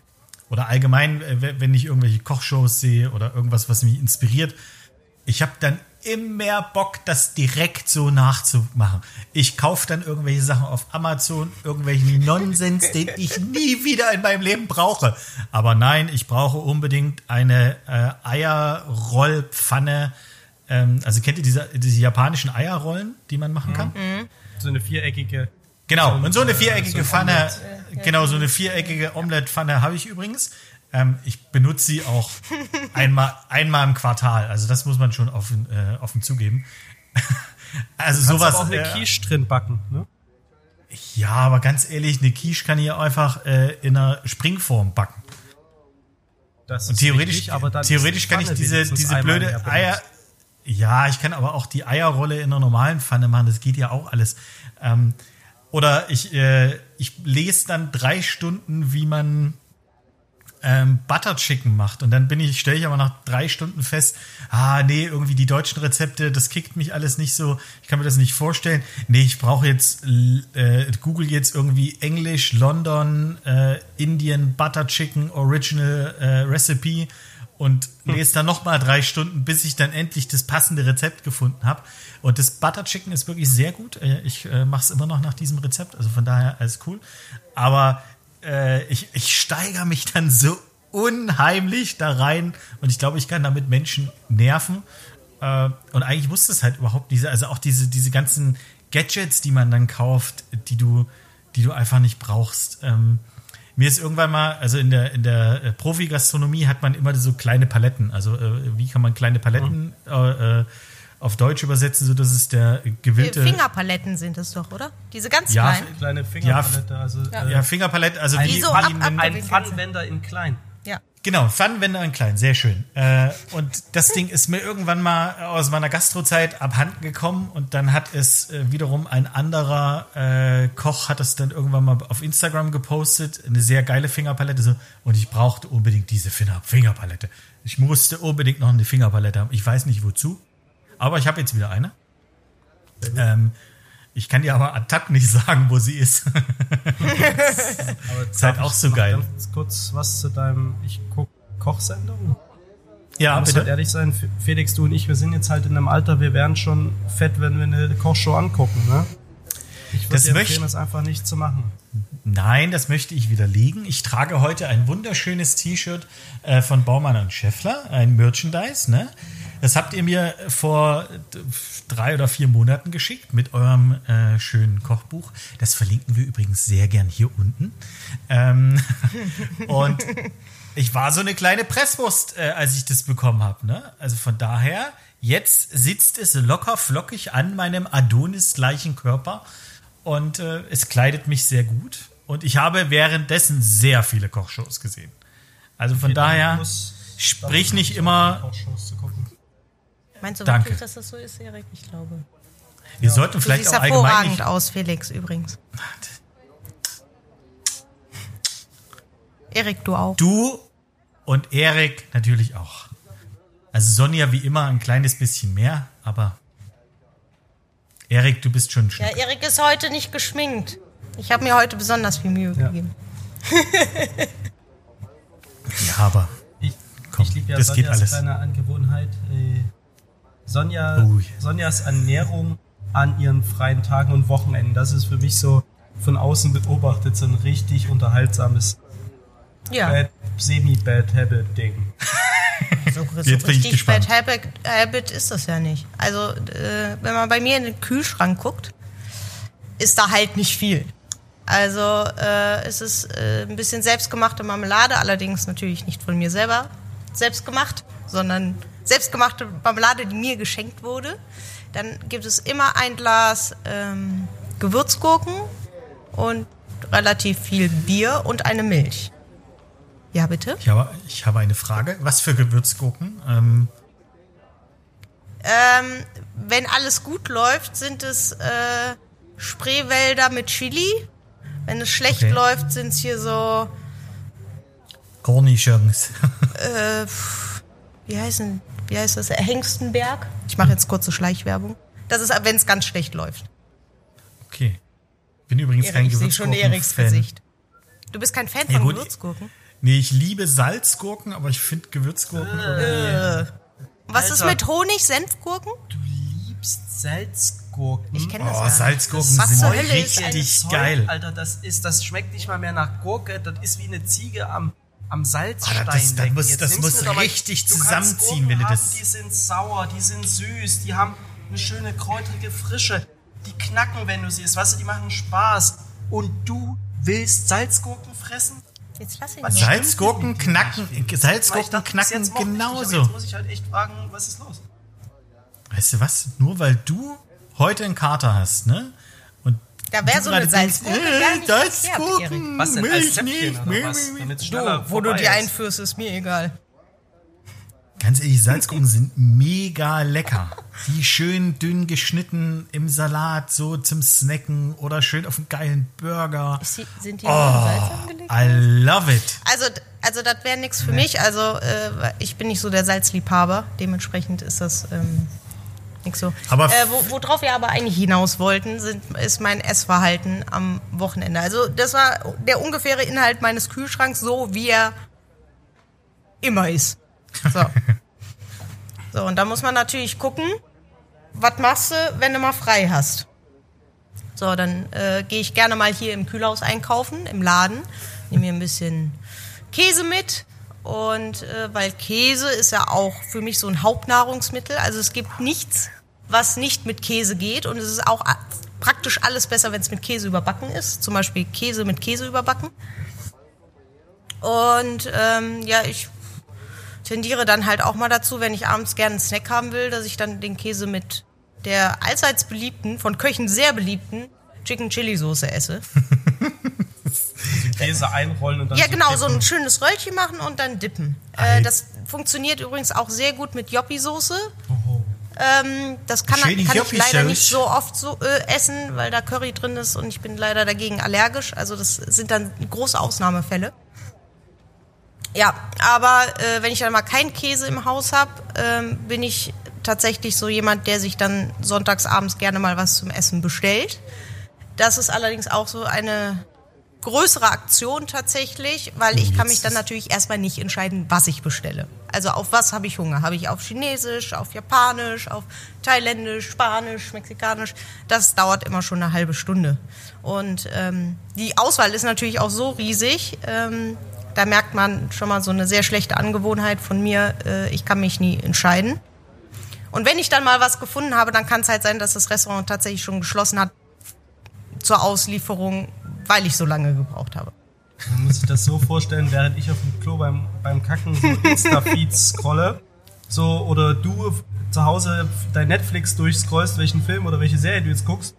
Speaker 1: oder allgemein, äh, wenn wenn ich irgendwelche Kochshows sehe oder irgendwas, was mich inspiriert, ich habe dann immer Bock, das direkt so nachzumachen. Ich kaufe dann irgendwelche Sachen auf Amazon, irgendwelchen Nonsens, den ich nie wieder in meinem Leben brauche. Aber nein, ich brauche unbedingt eine äh, Eierrollpfanne. Ähm, also kennt ihr diese, diese japanischen Eierrollen, die man machen kann?
Speaker 3: so eine viereckige.
Speaker 1: Genau,
Speaker 3: So
Speaker 1: und so eine
Speaker 3: ein, äh,
Speaker 1: viereckige
Speaker 3: so ein
Speaker 1: Pfanne,
Speaker 3: Omelette.
Speaker 1: genau, so eine viereckige Omelette-Pfanne habe ich übrigens. Ähm, ich benutze sie auch einmal, einmal im Quartal. Also das muss man schon offen, äh, offen zugeben. also
Speaker 3: Kannst
Speaker 1: sowas.
Speaker 3: aber auch eine
Speaker 1: äh,
Speaker 3: Quiche drin backen, ne?
Speaker 1: ja, aber ganz ehrlich, eine Quiche kann ich einfach äh, in einer Springform backen.
Speaker 3: Das
Speaker 1: Und
Speaker 3: ist
Speaker 1: theoretisch,
Speaker 3: richtig, aber dann
Speaker 1: theoretisch kann ich diese, diese blöde. Eier. Ja, ich kann aber auch die Eierrolle in einer normalen Pfanne machen. Das geht ja auch alles. Ähm, oder ich, äh, ich lese dann drei Stunden, wie man ähm, Butter Chicken macht. Und dann bin ich, stelle ich aber nach drei Stunden fest, ah, nee, irgendwie die deutschen Rezepte, das kickt mich alles nicht so. Ich kann mir das nicht vorstellen. Nee, ich brauche jetzt, äh, Google jetzt irgendwie Englisch, London, äh, Indian Butter Chicken Original äh, Recipe und lese dann nochmal drei Stunden, bis ich dann endlich das passende Rezept gefunden habe. Und das Butter Chicken ist wirklich sehr gut. Äh, Ich äh, mache es immer noch nach diesem Rezept, also von daher alles cool. Aber äh, ich, ich steigere mich dann so unheimlich da rein und ich glaube, ich kann damit Menschen nerven. Äh, und eigentlich muss das halt überhaupt diese, also auch diese, diese ganzen Gadgets, die man dann kauft, die du, die du einfach nicht brauchst. Ähm, mir ist irgendwann mal, also in der, in der äh, Profi-Gastronomie hat man immer so kleine Paletten. Also äh, wie kann man kleine Paletten äh, äh, auf Deutsch übersetzen, sodass es der gewillte...
Speaker 4: Fingerpaletten sind es doch, oder? Diese ganz
Speaker 1: Ja,
Speaker 4: kleinen.
Speaker 3: Kleine Fingerpalette, also äh,
Speaker 1: ja, Fingerpalette, also
Speaker 3: ein,
Speaker 1: wie,
Speaker 4: so ab- ab-
Speaker 3: ein Pfannenwender in klein.
Speaker 4: Ja.
Speaker 1: Genau, Pfannenwender in klein, sehr schön. Äh, und das Ding ist mir irgendwann mal aus meiner Gastrozeit abhanden gekommen und dann hat es äh, wiederum ein anderer äh, Koch hat es dann irgendwann mal auf Instagram gepostet, eine sehr geile Fingerpalette so und ich brauchte unbedingt diese Finger Fingerpalette. Ich musste unbedingt noch eine Fingerpalette haben. Ich weiß nicht wozu, aber ich habe jetzt wieder eine. Ähm, ich kann dir aber hoc nicht sagen, wo sie ist.
Speaker 3: Aber
Speaker 1: Ist halt auch so geil.
Speaker 3: Ganz kurz was zu deinem ich guck Kochsendung.
Speaker 1: ja,
Speaker 3: Ich muss halt ehrlich sein, Felix, du und ich, wir sind jetzt halt in einem Alter, wir wären schon fett, wenn wir eine Kochshow angucken, ne? Ich würde empfehlen, das einfach nicht zu machen.
Speaker 1: Nein, das möchte ich widerlegen. Ich trage heute ein wunderschönes T-Shirt äh, von Baumann und Scheffler, ein Merchandise. Ne? Das habt ihr mir vor drei oder vier Monaten geschickt mit eurem äh, schönen Kochbuch. Das verlinken wir übrigens sehr gern hier unten. Ähm, und ich war so eine kleine Presswurst, äh, als ich das bekommen habe. Ne? Also von daher, jetzt sitzt es locker flockig an meinem Adonis-gleichen Körper und äh, es kleidet mich sehr gut. Und ich habe währenddessen sehr viele Kochshows gesehen. Also von daher,
Speaker 3: Muss-
Speaker 1: sprich nicht immer.
Speaker 4: Meinst du
Speaker 1: Danke.
Speaker 4: wirklich, dass das so ist, Erik? Ich glaube.
Speaker 1: Wir sollten
Speaker 4: Du
Speaker 1: vielleicht
Speaker 4: siehst
Speaker 1: auch allgemein
Speaker 4: hervorragend
Speaker 1: nicht.
Speaker 4: aus, Felix, übrigens. Erik, du auch.
Speaker 1: Du und Erik natürlich auch. Also Sonja wie immer ein kleines bisschen mehr, aber Erik, du bist schon
Speaker 4: Ja,
Speaker 1: schön.
Speaker 4: Erik ist heute nicht geschminkt. Ich habe mir heute besonders viel Mühe
Speaker 3: Ja.
Speaker 4: gegeben.
Speaker 1: Ja, aber
Speaker 3: Ich,
Speaker 1: Komm,
Speaker 3: ich liebe ja
Speaker 1: das geht
Speaker 3: Sonjas
Speaker 1: alles.
Speaker 3: kleine Angewohnheit. Sonja,
Speaker 1: Oh ja.
Speaker 3: Sonjas Ernährung an ihren freien Tagen und Wochenenden, das ist für mich so von außen beobachtet so ein richtig unterhaltsames
Speaker 4: Ja,
Speaker 3: Bad, Semi-Bad Habit-Ding.
Speaker 4: so, so
Speaker 1: Jetzt bin ich
Speaker 4: richtig
Speaker 1: gespannt.
Speaker 4: Bad Habit, Habit ist das ja nicht. Also, äh, wenn man bei mir in den Kühlschrank guckt, ist da halt nicht viel. Also, äh, es ist äh, ein bisschen selbstgemachte Marmelade, allerdings natürlich nicht von mir selber selbst gemacht, sondern selbstgemachte Marmelade, die mir geschenkt wurde. Dann gibt es immer ein Glas ähm, Gewürzgurken und relativ viel Bier und eine Milch. Ja, bitte?
Speaker 1: Ich habe, ich habe eine Frage. Was für Gewürzgurken? Ähm,
Speaker 4: Ähm, wenn alles gut läuft, sind es äh, Spreewälder mit Chili. Wenn es schlecht
Speaker 1: Okay.
Speaker 4: läuft, sind es hier so,
Speaker 1: Cornichons.
Speaker 4: äh, wie heißen, wie heißt das? Hengstenberg. Ich mache jetzt kurze Schleichwerbung. Das ist, wenn es ganz schlecht läuft.
Speaker 1: Okay. Bin übrigens kein
Speaker 4: ich sehe schon Eriks. Gesicht. Du bist kein Fan
Speaker 1: Ja,
Speaker 4: von
Speaker 1: gut.
Speaker 4: Gewürzgurken?
Speaker 1: Nee, ich liebe Salzgurken, aber ich finde Gewürzgurken irgendwie.
Speaker 4: Was ist
Speaker 3: Alter.
Speaker 4: mit Honig-Senfgurken?
Speaker 3: Du liebst Salzgurken.
Speaker 4: Ich kenne das
Speaker 1: Oh. Salzgurken
Speaker 4: Was
Speaker 1: sind
Speaker 4: Hölle ist
Speaker 1: richtig geil.
Speaker 3: Alter, das ist, das schmeckt nicht mal mehr nach Gurke, das ist wie eine Ziege am, am Salzstein.
Speaker 1: Ah, das- das muss- das muss richtig
Speaker 3: du
Speaker 1: zusammenziehen, wenn du
Speaker 3: haben,
Speaker 1: das-
Speaker 3: Die sind sauer, die sind süß, die haben eine schöne kräutrige Frische. die knacken, wenn du siehst. Weißt du, die machen Spaß. Und du willst Salzgurken fressen?
Speaker 4: Jetzt lass ihn
Speaker 3: Was
Speaker 1: Salzgurken knacken, Salzgurken
Speaker 3: dachte,
Speaker 1: knacken genauso.
Speaker 3: Jetzt muss ich halt echt fragen, was ist los?
Speaker 1: Weißt du was? Nur weil du heute einen Kater hast, ne?
Speaker 4: Da wäre so eine Salzgurke
Speaker 1: äh,
Speaker 4: gar nicht verkehrt,
Speaker 1: Salzgurken,
Speaker 3: Was denn, als
Speaker 1: Milch
Speaker 3: Zäpfchen
Speaker 1: nicht,
Speaker 3: oder was?
Speaker 1: meh, meh.
Speaker 3: Damit es
Speaker 4: Du, wo du
Speaker 3: vorbei
Speaker 4: die
Speaker 3: ist.
Speaker 4: einführst, ist mir egal.
Speaker 1: Ganz ehrlich, Salzgurken sind mega lecker. Die schön dünn geschnitten im Salat, so zum Snacken oder schön auf einen geilen Burger.
Speaker 4: Ist die, sind die
Speaker 1: Oh,
Speaker 4: oh, Salz angelegt?
Speaker 1: I love it.
Speaker 4: Also, also das wäre nichts für mich. Also äh, ich bin nicht so der Salzliebhaber. Dementsprechend ist das ähm, nichts so.
Speaker 1: Aber
Speaker 4: äh, wo, worauf wir aber eigentlich hinaus wollten, sind, ist mein Essverhalten am Wochenende. Also das war der ungefähre Inhalt meines Kühlschranks, so wie er immer ist. So. so, und da muss man natürlich gucken, was machst du, wenn du mal frei hast. So, dann äh, gehe ich gerne mal hier im Kühlhaus einkaufen, im Laden, nehme mir ein bisschen Käse mit. Und äh, weil Käse ist ja auch für mich so ein Hauptnahrungsmittel. Also es gibt nichts, was nicht mit Käse geht. Und es ist auch praktisch alles besser, wenn es mit Käse überbacken ist. Zum Beispiel Käse mit Käse überbacken. Und ähm, ja, ich tendiere dann halt auch mal dazu, wenn ich abends gerne einen Snack haben will, dass ich dann den Käse mit der allseits beliebten, von Köchen sehr beliebten Chicken Chili Soße esse.
Speaker 3: Käse einrollen und dann
Speaker 4: Ja, genau, so
Speaker 3: dippen.
Speaker 4: ein schönes Röllchen machen und dann dippen. Äh, das funktioniert übrigens auch sehr gut mit Joppi-Soße. Ähm, das kann,
Speaker 1: Schöne
Speaker 4: kann ich leider nicht so oft so äh, essen, weil da Curry drin ist und ich bin leider dagegen allergisch. Also das sind dann große Ausnahmefälle. Ja, aber äh, wenn ich dann mal keinen Käse im Haus habe, ähm, bin ich tatsächlich so jemand, der sich dann sonntags abends gerne mal was zum Essen bestellt. Das ist allerdings auch so eine größere Aktion tatsächlich, weil ich kann mich dann natürlich erstmal nicht entscheiden, was ich bestelle. Also auf was habe ich Hunger? Habe ich auf Chinesisch, auf Japanisch, auf Thailändisch, Spanisch, Mexikanisch? Das dauert immer schon eine halbe Stunde. Und ähm, die Auswahl ist natürlich auch so riesig. Ähm, da merkt man schon mal so eine sehr schlechte Angewohnheit von mir. Äh, ich kann mich nie entscheiden. Und wenn ich dann mal was gefunden habe, dann kann es halt sein, dass das Restaurant tatsächlich schon geschlossen hat zur Auslieferung, weil ich so lange gebraucht habe.
Speaker 3: Man muss sich das so vorstellen, während ich auf dem Klo beim, beim Kacken so Insta-Feeds scrolle, so, oder du zu Hause dein Netflix durchscrollst, welchen Film oder welche Serie du jetzt guckst,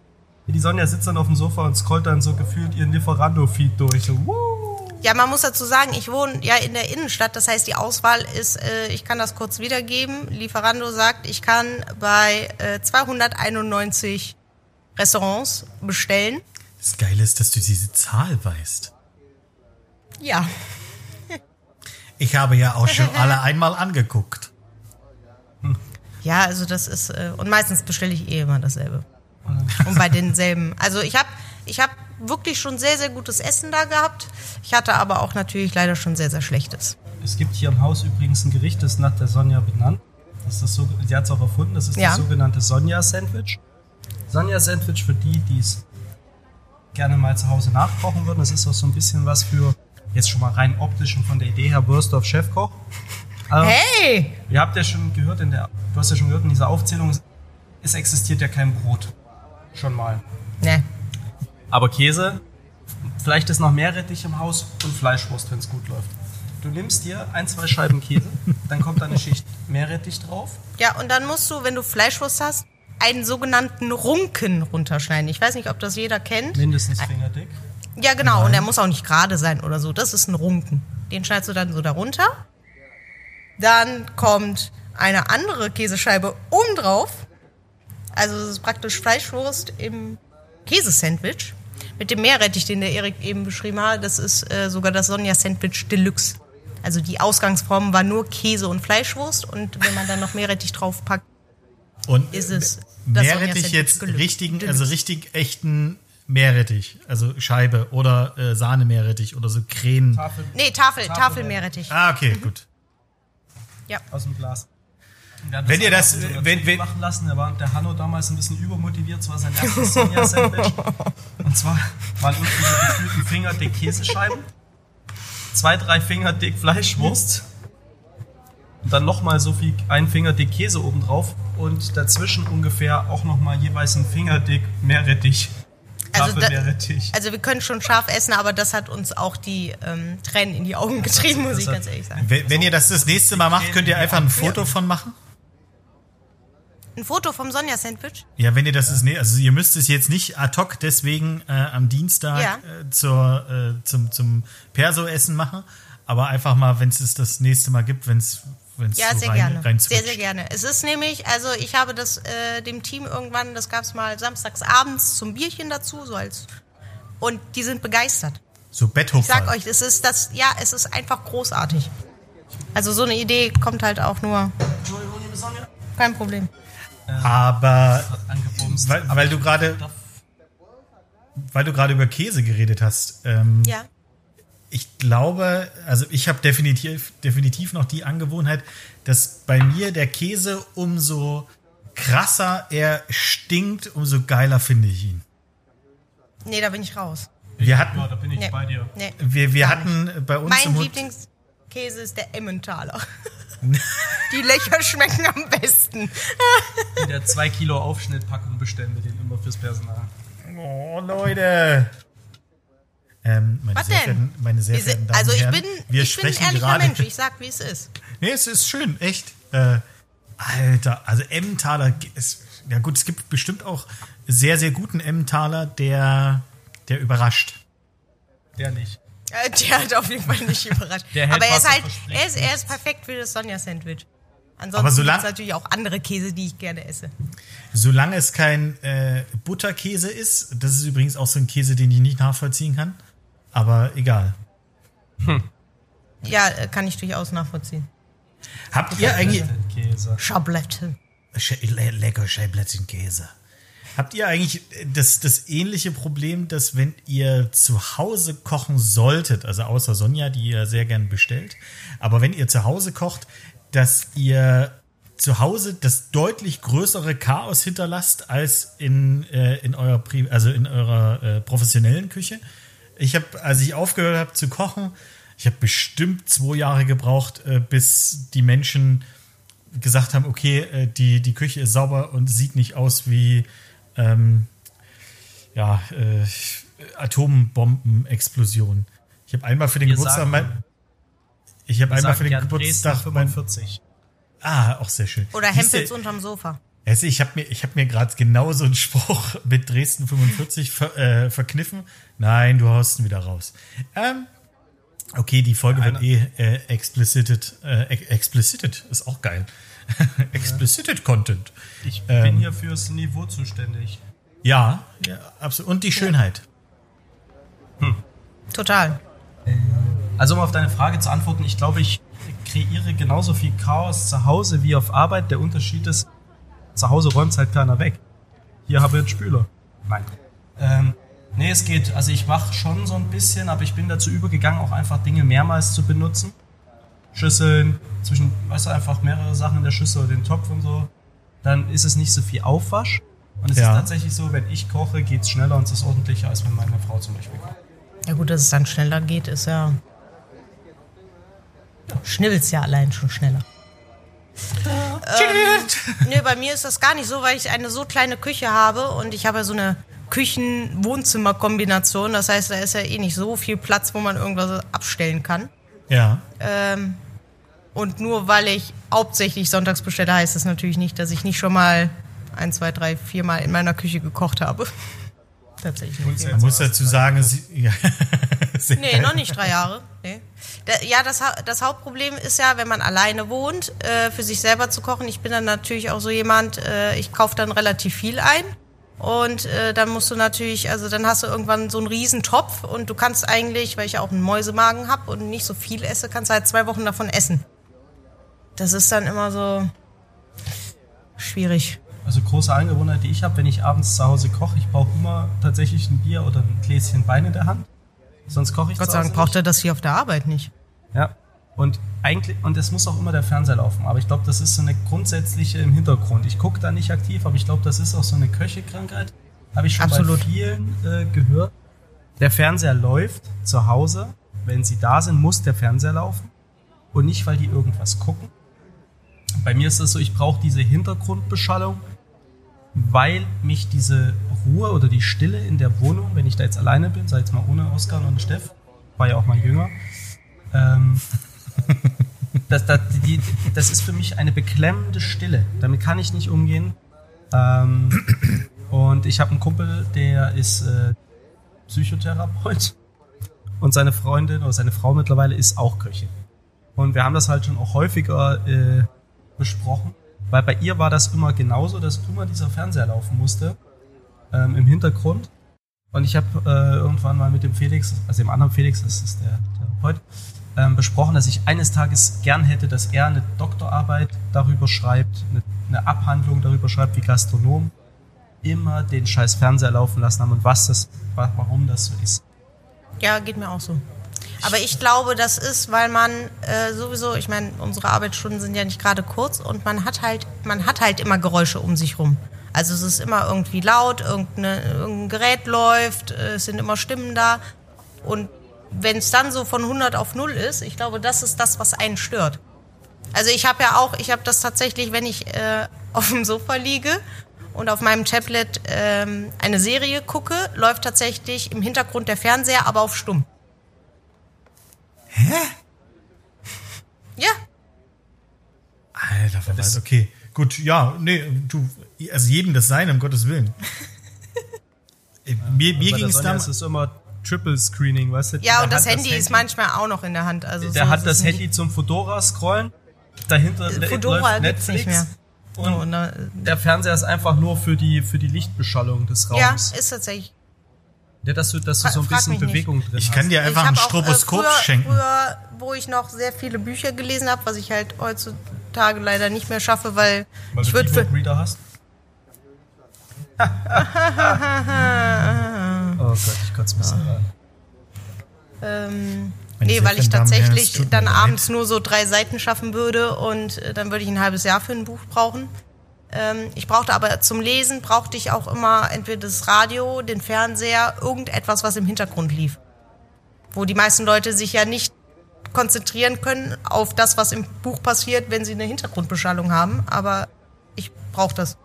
Speaker 3: die Sonja sitzt dann auf dem Sofa und scrollt dann so gefühlt ihren Lieferando-Feed durch, so.
Speaker 4: Ja, man muss dazu sagen, ich wohne ja in der Innenstadt, das heißt, die Auswahl ist, äh, ich kann das kurz wiedergeben. Lieferando sagt, ich kann bei äh, 291 Restaurants bestellen.
Speaker 1: Das Geile ist, dass du diese Zahl weißt.
Speaker 4: Ja.
Speaker 1: Ich habe ja auch schon alle einmal angeguckt.
Speaker 4: Ja, also das ist, äh, und meistens bestelle ich eh immer dasselbe. Und bei denselben. Also ich habe ich hab wirklich schon sehr, sehr gutes Essen da gehabt. Ich hatte aber auch natürlich leider schon sehr, sehr schlechtes.
Speaker 3: Es gibt hier im Haus übrigens ein Gericht, das ist nach der Sonja benannt. Das ist das so, sie hat es auch erfunden, das ist
Speaker 4: Ja.
Speaker 3: das sogenannte Sonja-Sandwich. Sonja-Sandwich für die, die es gerne mal zu Hause nachkochen würden. Das ist auch so ein bisschen was für, jetzt schon mal rein optisch und von der Idee her, Würstorf Chefkoch. Also,
Speaker 4: Hey!
Speaker 3: Ihr habt ja schon gehört in der, du hast ja schon gehört in dieser Aufzählung, es existiert ja kein Brot. Schon mal.
Speaker 4: Ne.
Speaker 3: Aber Käse, vielleicht ist noch Meerrettich im Haus und Fleischwurst, wenn es gut läuft. Du nimmst dir ein, zwei Scheiben Käse, dann kommt da eine Schicht Meerrettich drauf.
Speaker 4: Ja, und dann musst du, wenn du Fleischwurst hast, einen sogenannten Runken runterschneiden. Ich weiß nicht, ob das jeder kennt.
Speaker 3: Mindestens fingerdick.
Speaker 4: Ja, genau. Und der muss auch nicht gerade sein oder so. Das ist ein Runken. Den schneidest du dann so darunter. Dann kommt eine andere Käsescheibe oben drauf. Also es ist praktisch Fleischwurst im Käsesandwich. Mit dem Meerrettich, den der Erik eben beschrieben hat. Das ist äh, sogar das Sonja-Sandwich Deluxe. Also die Ausgangsform war nur Käse und Fleischwurst. Und wenn man dann noch Meerrettich draufpackt,
Speaker 1: Und
Speaker 4: ist es das
Speaker 1: Meerrettich jetzt
Speaker 4: Deluxe.
Speaker 1: richtigen, also richtig echten Meerrettich, also Scheibe oder äh, Sahne-Meerrettich oder so Krähen.
Speaker 3: Tafel
Speaker 4: Nee, Tafel,
Speaker 3: Tafel-
Speaker 4: Tafelmeerrettich.
Speaker 1: Ah, okay, gut.
Speaker 4: Ja.
Speaker 3: aus dem Glas.
Speaker 1: Wenn ihr das-
Speaker 3: so
Speaker 1: wenn- wenn-
Speaker 3: machen lassen, da war der Hanno damals ein bisschen übermotiviert, es war sein erstes Sonja-Sandwich. Und zwar waren unten diese gefühlten fingerdick Käsescheiben, zwei, drei Finger dick Fleischwurst und dann nochmal so viel, ein Finger dick Käse oben drauf und dazwischen ungefähr auch nochmal jeweils ein Fingerdick Meerrettich.
Speaker 4: Also,
Speaker 3: Tafel
Speaker 4: da,
Speaker 3: Meerrettich.
Speaker 4: also wir können schon scharf essen, aber das hat uns auch die ähm, Tränen in die Augen getrieben, muss ich ganz ehrlich sagen.
Speaker 1: Wenn, wenn ihr das das nächste Mal macht, könnt ihr einfach ein Foto von machen?
Speaker 4: Ein Foto vom Sonja-Sandwich?
Speaker 1: Ja, wenn ihr das ist, nee, also ihr müsst es jetzt nicht ad hoc deswegen äh, am Dienstag
Speaker 4: Ja.
Speaker 1: äh, zur, äh, zum, zum Perso-Essen machen, aber einfach mal, wenn es es das nächste Mal gibt, wenn es wenn es
Speaker 4: Ja,
Speaker 1: so
Speaker 4: sehr
Speaker 1: rein,
Speaker 4: gerne.
Speaker 1: rein
Speaker 4: sehr, sehr gerne. Es ist nämlich, also ich habe das äh, dem Team irgendwann, das gab es mal samstags abends zum Bierchen dazu, so als und die sind begeistert.
Speaker 1: So
Speaker 4: Ich
Speaker 1: Betthofall.
Speaker 4: sag euch, es ist das, ja, es ist einfach großartig. Also so eine Idee kommt halt auch nur, kein Problem.
Speaker 1: Aber weil, weil du gerade weil du gerade über Käse geredet hast, ähm,
Speaker 4: Ja.
Speaker 1: Ich glaube, also ich habe definitiv, definitiv noch die Angewohnheit, dass bei mir der Käse umso krasser er stinkt, umso geiler finde ich ihn.
Speaker 4: Nee, da bin ich raus.
Speaker 1: Wir hatten,
Speaker 3: Ja, da bin ich
Speaker 4: Nee.
Speaker 3: bei dir.
Speaker 4: Nee.
Speaker 1: wir, wir hatten bei uns
Speaker 4: Mein Lieblingskäse ist der Emmentaler. Die Löcher schmecken am besten.
Speaker 3: In der 2 Kilo Aufschnittpackung bestellen wir den immer fürs Personal.
Speaker 1: Oh, Leute. Ähm, meine
Speaker 4: Was
Speaker 1: sehr
Speaker 4: denn?
Speaker 1: verehrten, meine sehr verehrten Damen
Speaker 4: also ich bin,
Speaker 1: wir
Speaker 4: ich bin ein ehrlicher
Speaker 1: gerade.
Speaker 4: Mensch, ich sag, wie es ist.
Speaker 1: Nee, es ist schön, echt. Äh, Alter, also Emmentaler, ist, ja gut, es gibt bestimmt auch sehr, sehr guten Emmentaler, der, der überrascht.
Speaker 3: Der nicht.
Speaker 4: Äh, Der hat auf jeden Fall nicht überrascht. Aber er ist halt, er ist, er ist perfekt für das Sonja-Sandwich. Ansonsten gibt es natürlich auch andere Käse, die ich gerne esse.
Speaker 1: Solange es kein äh, Butterkäse ist, das ist übrigens auch so ein Käse, den ich nicht nachvollziehen kann, aber egal.
Speaker 4: Ja, äh, kann ich durchaus nachvollziehen.
Speaker 1: Habt ihr eigentlich...
Speaker 3: Käse.
Speaker 4: Schablette.
Speaker 1: Sche le lecker Scheiblättchenkäse. Habt ihr eigentlich das, das ähnliche Problem, dass wenn ihr zu Hause kochen solltet, also außer Sonja, die ihr sehr gern bestellt, aber wenn ihr zu Hause kocht, dass ihr zu Hause das deutlich größere Chaos hinterlasst als in, äh, in eurer, Pri also in eurer äh, professionellen Küche? Ich habe, als ich aufgehört habe zu kochen, ich habe bestimmt zwei Jahre gebraucht, äh, bis die Menschen gesagt haben, okay, äh, die, die Küche ist sauber und sieht nicht aus wie ähm, ja, äh, Atombombenexplosion. Ich habe einmal für den
Speaker 3: Wir
Speaker 1: Geburtstag
Speaker 3: sagen-
Speaker 1: mein, ich habe einmal für den
Speaker 3: Gern
Speaker 1: Geburtstag
Speaker 3: Dresden
Speaker 1: mein,
Speaker 3: 45.
Speaker 1: ah, auch sehr schön.
Speaker 4: Oder Hempels unterm Sofa.
Speaker 1: Du, ich habe mir, ich hab mir gerade genau so einen Spruch mit Dresden 45 ver, äh, verkniffen. Nein, du haust ihn wieder raus. Ähm, okay, die Folge wird eh äh, explicited. Äh, ex- explicited ist auch geil. explicited Content.
Speaker 3: Ich
Speaker 1: Ähm.
Speaker 3: bin hier fürs Niveau zuständig.
Speaker 1: Ja, ja, absolut. Und die Schönheit.
Speaker 4: Total.
Speaker 3: Also um auf deine Frage zu antworten, ich glaube, ich kreiere genauso viel Chaos zu Hause wie auf Arbeit. Der Unterschied ist, zu Hause räumt halt keiner weg. Hier habe ich einen Spüler. Nein. Ähm, nee, es geht. Also ich mache schon so ein bisschen, aber ich bin dazu übergegangen, auch einfach Dinge mehrmals zu benutzen. Schüsseln, zwischen, weißt du, einfach mehrere Sachen in der Schüssel oder den Topf und so. Dann ist es nicht so viel Aufwasch. Und es
Speaker 1: Ja.
Speaker 3: ist tatsächlich so, wenn ich koche, geht's schneller und es ist ordentlicher, als wenn meine Frau zum Beispiel kocht.
Speaker 4: Ja gut, dass es dann schneller geht, ist ja... Schnibbelt's ja allein schon schneller. Ähm, nee, bei mir ist das gar nicht so, weil ich eine so kleine Küche habe und ich habe ja so eine Küchen-Wohnzimmer-Kombination. Das heißt, da ist ja eh nicht so viel Platz, wo man irgendwas abstellen kann.
Speaker 1: Ja.
Speaker 4: Ähm, und nur weil ich hauptsächlich sonntags bestelle, heißt das natürlich nicht, dass ich nicht schon mal ein, zwei, drei, vier Mal in meiner Küche gekocht habe. Tatsächlich nicht.
Speaker 1: Man muss dazu sagen, sie, ja.
Speaker 4: Nee, noch nicht drei Jahre. Nee. Ja, das, das Hauptproblem ist ja, wenn man alleine wohnt, äh, für sich selber zu kochen. Ich bin dann natürlich auch so jemand, äh, ich kaufe dann relativ viel ein. Und äh, dann musst du natürlich, also dann hast du irgendwann so einen riesen Topf und du kannst eigentlich, weil ich ja auch einen Mäusemagen habe und nicht so viel esse, kannst halt zwei Wochen davon essen. Das ist dann immer so schwierig.
Speaker 3: Also große Angewohnheit, die ich habe, wenn ich abends zu Hause koche, ich brauche immer tatsächlich ein Bier oder ein Gläschen Wein in der Hand. Sonst koche ich
Speaker 4: Gott sei Dank braucht er das hier auf der Arbeit nicht.
Speaker 3: Ja. Und eigentlich, und es muss auch immer der Fernseher laufen. Aber ich glaube, das ist so eine grundsätzliche im Hintergrund. Ich gucke da nicht aktiv, aber ich glaube, das ist auch so eine Köchekrankheit. Habe ich schon
Speaker 4: Absolut.
Speaker 3: bei vielen äh, gehört. Der Fernseher läuft zu Hause. Wenn sie da sind, muss der Fernseher laufen. Und nicht, weil die irgendwas gucken. Bei mir ist es so, ich brauche diese Hintergrundbeschallung, weil mich diese Ruhe oder die Stille in der Wohnung, wenn ich da jetzt alleine bin, sei jetzt mal ohne Oskar und Steff, war ja auch mal jünger, ähm, das, das, die, das ist für mich eine beklemmende Stille. Damit kann ich nicht umgehen. Ähm, und ich habe einen Kumpel, der ist äh, Psychotherapeut und seine Freundin oder seine Frau mittlerweile ist auch Köchin. Und wir haben das halt schon auch häufiger äh, besprochen, weil bei ihr war das immer genauso, dass immer dieser Fernseher laufen musste ähm, im Hintergrund. Und ich habe äh, irgendwann mal mit dem Felix, also dem anderen Felix, das ist der Therapeut, ähm, besprochen, dass ich eines Tages gern hätte, dass er eine Doktorarbeit darüber schreibt, eine, eine Abhandlung darüber schreibt, wie Gastronom immer den scheiß Fernseher laufen lassen haben und was das, warum das so ist.
Speaker 4: Ja, geht mir auch so. Aber ich glaube, das ist, weil man äh, sowieso, ich meine, unsere Arbeitsstunden sind ja nicht gerade kurz und man hat halt, man hat halt immer Geräusche um sich rum. Also es ist immer irgendwie laut, irgendein Gerät läuft, äh, es sind immer Stimmen da. Und wenn es dann so von 100 auf 0 ist, ich glaube, das ist das, was einen stört. Also ich habe ja auch, ich habe das tatsächlich, wenn ich äh, auf dem Sofa liege und auf meinem Tablet ähm, eine Serie gucke, läuft tatsächlich im Hintergrund der Fernseher, aber auf stumm.
Speaker 1: Hä?
Speaker 4: Ja.
Speaker 1: Alter, verweis, okay. Gut, ja, nee, du, also jedem das sein, um Gottes Willen. Äh, mir mir ging es damals.
Speaker 3: ist immer Triple Screening, weißt du?
Speaker 4: Ja,
Speaker 3: Der
Speaker 4: und das
Speaker 3: hat
Speaker 4: Handy ist manchmal auch noch in der Hand. Also
Speaker 3: Der
Speaker 4: so
Speaker 3: hat das. Handy zum Fedora scrollen. Dahinter
Speaker 4: Äh,
Speaker 3: da
Speaker 4: Fedora
Speaker 3: läuft
Speaker 4: gibt's
Speaker 3: Netflix.
Speaker 4: nicht mehr.
Speaker 3: Und
Speaker 4: Oh, na,
Speaker 3: der Fernseher ist einfach nur für die, für die Lichtbeschallung des
Speaker 4: ja,
Speaker 3: Raums.
Speaker 4: ist tatsächlich.
Speaker 3: Ja, dass du, dass du so ein
Speaker 4: frag
Speaker 3: bisschen
Speaker 4: mich nicht.
Speaker 3: Bewegung drin
Speaker 1: Ich
Speaker 3: hast.
Speaker 1: kann dir einfach
Speaker 4: ich
Speaker 1: ein
Speaker 4: hab auch,
Speaker 1: Stroboskop
Speaker 4: äh, früher,
Speaker 1: schenken.
Speaker 4: Früher, wo ich noch sehr viele Bücher gelesen habe, was ich halt heutzutage leider nicht mehr schaffe, weil,
Speaker 3: Weil
Speaker 4: ich
Speaker 3: du
Speaker 4: würde für
Speaker 3: Reader hast. oh Gott, ich kotze ein bisschen rein.
Speaker 4: ähm,
Speaker 1: Meine
Speaker 4: nee, weil ich tatsächlich dann abends nur so drei Seiten schaffen würde und äh, dann würde ich ein halbes Jahr für ein Buch brauchen. Ähm, ich brauchte aber zum Lesen brauchte ich auch immer entweder das Radio, den Fernseher, irgendetwas, was im Hintergrund lief. Wo die meisten Leute sich ja nicht konzentrieren können auf das, was im Buch passiert, wenn sie eine Hintergrundbeschallung haben. Aber ich brauche das.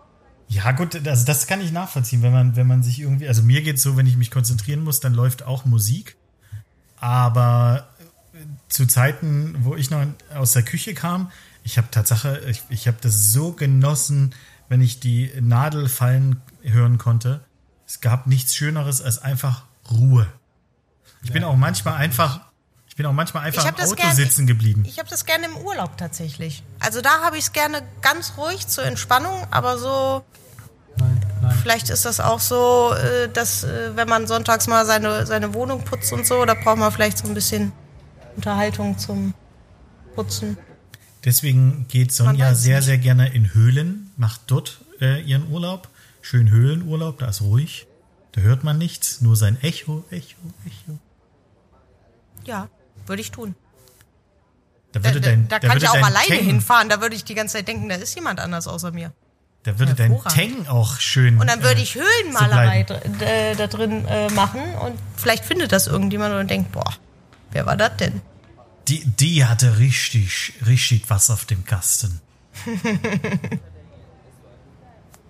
Speaker 1: Ja, gut, also das kann ich nachvollziehen, wenn man, wenn man sich irgendwie, also mir geht's so, wenn ich mich konzentrieren muss, dann läuft auch Musik. Aber zu Zeiten, wo ich noch aus der Küche kam, ich habe Tatsache, ich, ich habe das so genossen, wenn ich die Nadel fallen hören konnte. Es gab nichts Schöneres als einfach Ruhe. Ich bin auch manchmal einfach, ich bin auch manchmal einfach
Speaker 4: Ich
Speaker 1: im Auto
Speaker 4: gern-
Speaker 1: sitzen geblieben.
Speaker 4: Ich habe das gerne im Urlaub tatsächlich. Also da habe ich es gerne ganz ruhig zur Entspannung, aber so
Speaker 3: Nein, nein.
Speaker 4: vielleicht ist das auch so, äh, dass äh, wenn man sonntags mal seine, seine Wohnung putzt und so, da braucht man vielleicht so ein bisschen Unterhaltung zum Putzen.
Speaker 1: Deswegen geht Sonja sehr,
Speaker 4: nicht.
Speaker 1: sehr gerne in Höhlen, macht dort äh, ihren Urlaub. Schön Höhlenurlaub, da ist ruhig. Da hört man nichts, nur sein Echo, Echo, Echo.
Speaker 4: Ja, würde ich tun.
Speaker 1: Da würde
Speaker 4: da,
Speaker 1: dein,
Speaker 4: da
Speaker 1: da
Speaker 4: kann ich auch alleine
Speaker 1: Tang,
Speaker 4: hinfahren, da würde ich die ganze Zeit denken, da ist jemand anders außer mir.
Speaker 1: Da würde dein. Tang auch schön.
Speaker 4: Und dann würde
Speaker 1: äh,
Speaker 4: ich Höhlenmalerei dr- äh, da drin äh, machen und vielleicht findet das irgendjemand und denkt, boah, wer war das denn?
Speaker 1: Die, die hatte richtig, richtig was auf dem Kasten.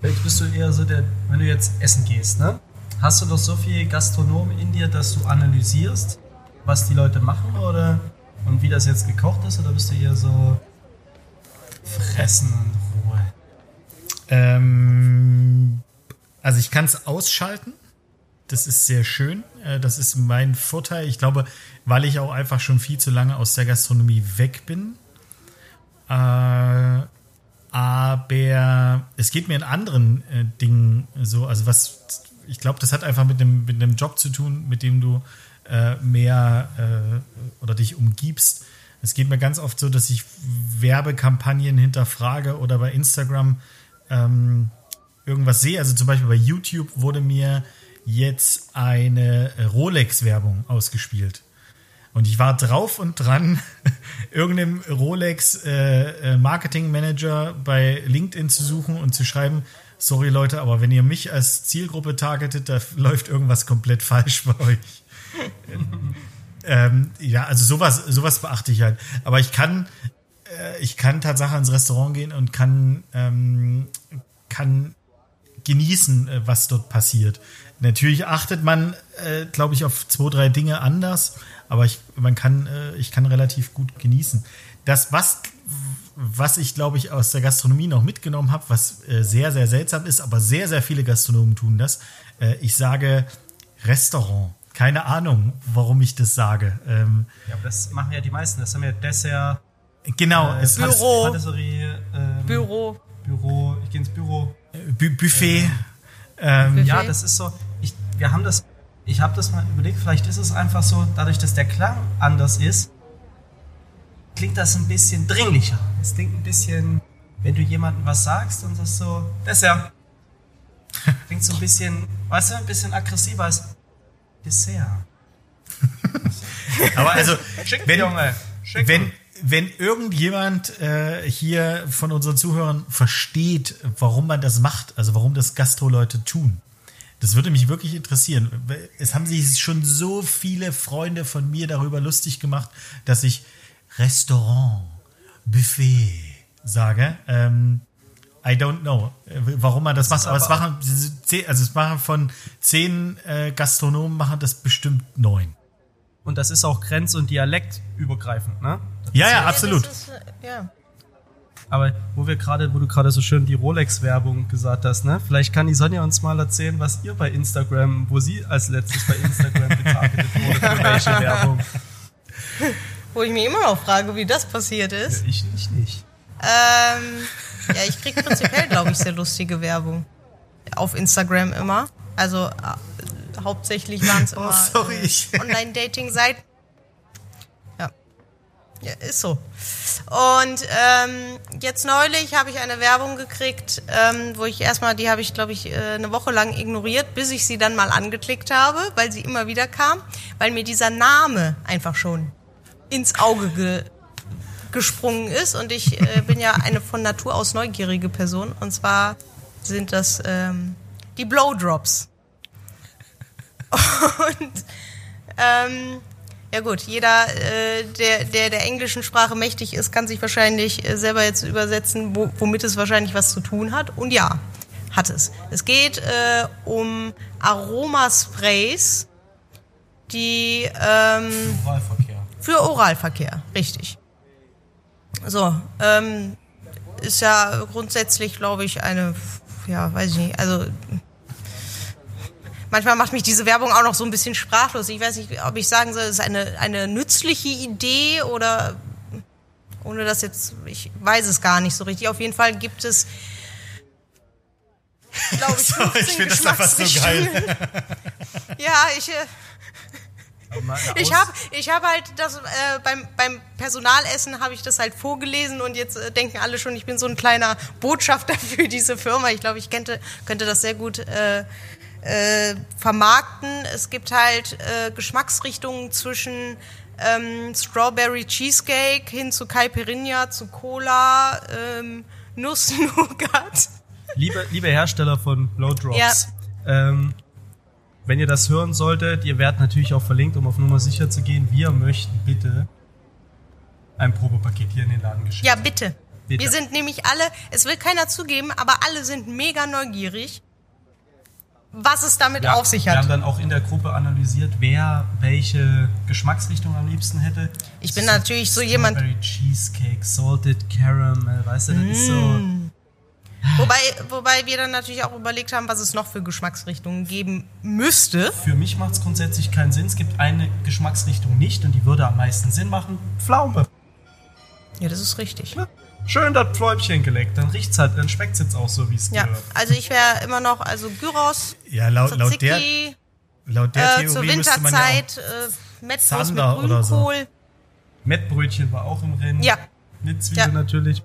Speaker 3: Vielleicht bist du eher so der, wenn du jetzt essen gehst, ne? Hast du doch so viel Gastronomen in dir, dass du analysierst, was die Leute machen oder und wie das jetzt gekocht ist, oder bist du eher so fressen und Ruhe?
Speaker 1: Ähm, also ich kann es ausschalten. Das ist sehr schön. Äh, Das ist mein Vorteil. Ich glaube, weil ich auch einfach schon viel zu lange aus der Gastronomie weg bin. Äh, aber es geht mir in anderen äh, Dingen so. Also was, ich glaube, das hat einfach mit dem, mit dem Job zu tun, mit dem du mehr oder dich umgibst. Es geht mir ganz oft so, dass ich Werbekampagnen hinterfrage oder bei Instagram ähm, irgendwas sehe. Also zum Beispiel bei YouTube wurde mir jetzt eine Rolex-Werbung ausgespielt. Und ich war drauf und dran, irgendeinem Rolex äh, äh, bei LinkedIn zu suchen und zu schreiben, sorry Leute, aber wenn ihr mich als Zielgruppe targetet, da läuft irgendwas komplett falsch bei euch. ähm, ja, also sowas, sowas beachte ich halt. Aber ich kann äh, ich kann Tatsache ins Restaurant gehen und kann, ähm, kann genießen, äh, was dort passiert. Natürlich achtet man, äh, glaube ich, auf zwei, drei Dinge anders, aber ich, man kann, äh, ich kann relativ gut genießen. Das, was, was ich, glaube ich, aus der Gastronomie noch mitgenommen habe, was äh, sehr, sehr seltsam ist, aber sehr, sehr viele Gastronomen tun das. Äh, ich sage Restaurant. Keine Ahnung, warum ich das sage. Ähm,
Speaker 3: Ja, aber das machen ja die meisten. Das haben ja Dessert,
Speaker 1: genau,
Speaker 3: äh,
Speaker 1: es hat
Speaker 4: Büro.
Speaker 3: Patisserie, ähm,
Speaker 4: Büro.
Speaker 3: Büro, ich gehe ins Büro.
Speaker 1: Bu Buffet. Ähm,
Speaker 4: Buffet.
Speaker 3: Ja, das ist so. Ich, wir haben das. Ich habe das mal überlegt. Vielleicht ist es einfach so, dadurch, dass der Klang anders ist, klingt das ein bisschen dringlicher. Es klingt ein bisschen, wenn du jemandem was sagst und das so, Dessert. Klingt so ein bisschen, weißt du, ein bisschen aggressiver als Dessert.
Speaker 1: aber also,
Speaker 3: Schick,
Speaker 1: wenn,
Speaker 3: Junge. Schick.
Speaker 1: wenn, wenn irgendjemand äh, hier von unseren Zuhörern versteht, warum man das macht, also warum das Gastro-Leute tun, das würde mich wirklich interessieren. Es haben sich schon so viele Freunde von mir darüber lustig gemacht, dass ich Restaurant, Buffet sage. Ähm, I don't know, äh, warum man das, macht.
Speaker 3: ist
Speaker 1: Aber es
Speaker 3: aber-
Speaker 1: machen, also es machen von zehn äh, Gastronomen machen das bestimmt neun.
Speaker 3: Und das ist auch grenz- und dialektübergreifend, ne?
Speaker 1: Ja, ja,
Speaker 4: Ja,
Speaker 1: absolut.
Speaker 4: das ist, äh, ja.
Speaker 3: Aber wo wir gerade, wo du gerade so schön die Rolex-Werbung gesagt hast, ne? Vielleicht kann die Sonja uns mal erzählen, was ihr bei Instagram, wo sie als letztes bei Instagram getargetet wurde, für welche Werbung.
Speaker 4: Wo ich mich immer noch frage, wie das passiert ist.
Speaker 3: Ich, ich nicht.
Speaker 4: Ähm, ja, ich krieg prinzipiell, glaube ich, sehr lustige Werbung. Auf Instagram immer. Also äh, hauptsächlich waren es
Speaker 1: Oh,
Speaker 4: immer
Speaker 1: ich-
Speaker 4: äh, Online-Dating-Seiten. Ja. Ist so. Und ähm, jetzt neulich habe ich eine Werbung gekriegt, ähm, wo ich erstmal, die habe ich, glaube ich, äh, eine Woche lang ignoriert, bis ich sie dann mal angeklickt habe, weil sie immer wieder kam, weil mir dieser Name einfach schon ins Auge ge gesprungen ist und ich äh, bin ja eine von Natur aus neugierige Person und zwar sind das ähm, die Blowdrops. Und ähm, ja gut, jeder, äh, der, der der englischen Sprache mächtig ist, kann sich wahrscheinlich äh, selber jetzt übersetzen, wo, womit es wahrscheinlich was zu tun hat. Und ja, hat es. Es geht äh, um Aromasprays, die ähm,
Speaker 3: Oralverkehr.
Speaker 4: für Oralverkehr, richtig. So, ähm, ist ja grundsätzlich, glaube ich, eine, ja, weiß ich nicht, also manchmal macht mich diese Werbung auch noch so ein bisschen sprachlos. Ich weiß nicht, ob ich sagen soll, es ist eine, eine nützliche Idee oder ohne das jetzt, ich weiß es gar nicht so richtig. Auf jeden Fall gibt es, glaube ich, 15
Speaker 1: ich finde das einfach so
Speaker 4: Geschmacksrichtungen.
Speaker 1: geil.
Speaker 4: Ja, ich, äh, ich habe ich hab halt das äh, beim, beim Personalessen habe ich das halt vorgelesen und jetzt äh, denken alle schon, ich bin so ein kleiner Botschafter für diese Firma. Ich glaube, ich könnte, könnte das sehr gut äh, äh, vermarkten. Es gibt halt äh, Geschmacksrichtungen zwischen ähm, Strawberry Cheesecake hin zu Caipirinha, zu Cola, ähm, Nuss-Nougat.
Speaker 3: Liebe, liebe Hersteller von Blowdrops, ähm, wenn ihr das hören solltet, ihr werdet natürlich auch verlinkt, um auf Nummer sicher zu gehen. Wir möchten bitte ein Probepaket hier in den Laden geschickt.
Speaker 4: Ja, bitte.
Speaker 3: Bitte.
Speaker 4: Wir sind nämlich alle, es will keiner zugeben, aber alle sind mega neugierig, was es damit
Speaker 3: Ja,
Speaker 4: auf sich
Speaker 3: Wir haben
Speaker 4: hat.
Speaker 3: dann auch in der Gruppe analysiert, wer welche Geschmacksrichtung am liebsten hätte.
Speaker 4: Ich bin natürlich so jemand,
Speaker 3: Strawberry Cheesecake, Salted Caramel, weißt du, das ist so.
Speaker 4: Mm. wobei, wobei wir dann natürlich auch überlegt haben, was es noch für Geschmacksrichtungen geben müsste.
Speaker 3: Für mich macht es grundsätzlich keinen Sinn. Es gibt eine Geschmacksrichtung nicht und die würde am meisten Sinn machen. Pflaume.
Speaker 4: Ja, das ist richtig.
Speaker 3: Schön das Pfläumchen geleckt, dann riecht's halt, dann schmeckt's jetzt auch so, wie es
Speaker 4: Ja,
Speaker 3: gehört.
Speaker 4: also ich wäre immer noch, also Gyros,
Speaker 1: Ja, laut, laut der, laut der
Speaker 4: äh, zur
Speaker 1: Theorie müsste man ja auch
Speaker 4: Winterzeit, äh, mit
Speaker 1: oder so.
Speaker 4: Grünkohl.
Speaker 3: Mettbrötchen war auch im Rennen.
Speaker 4: Ja.
Speaker 3: Mit Zwiebel
Speaker 4: Ja.
Speaker 3: natürlich.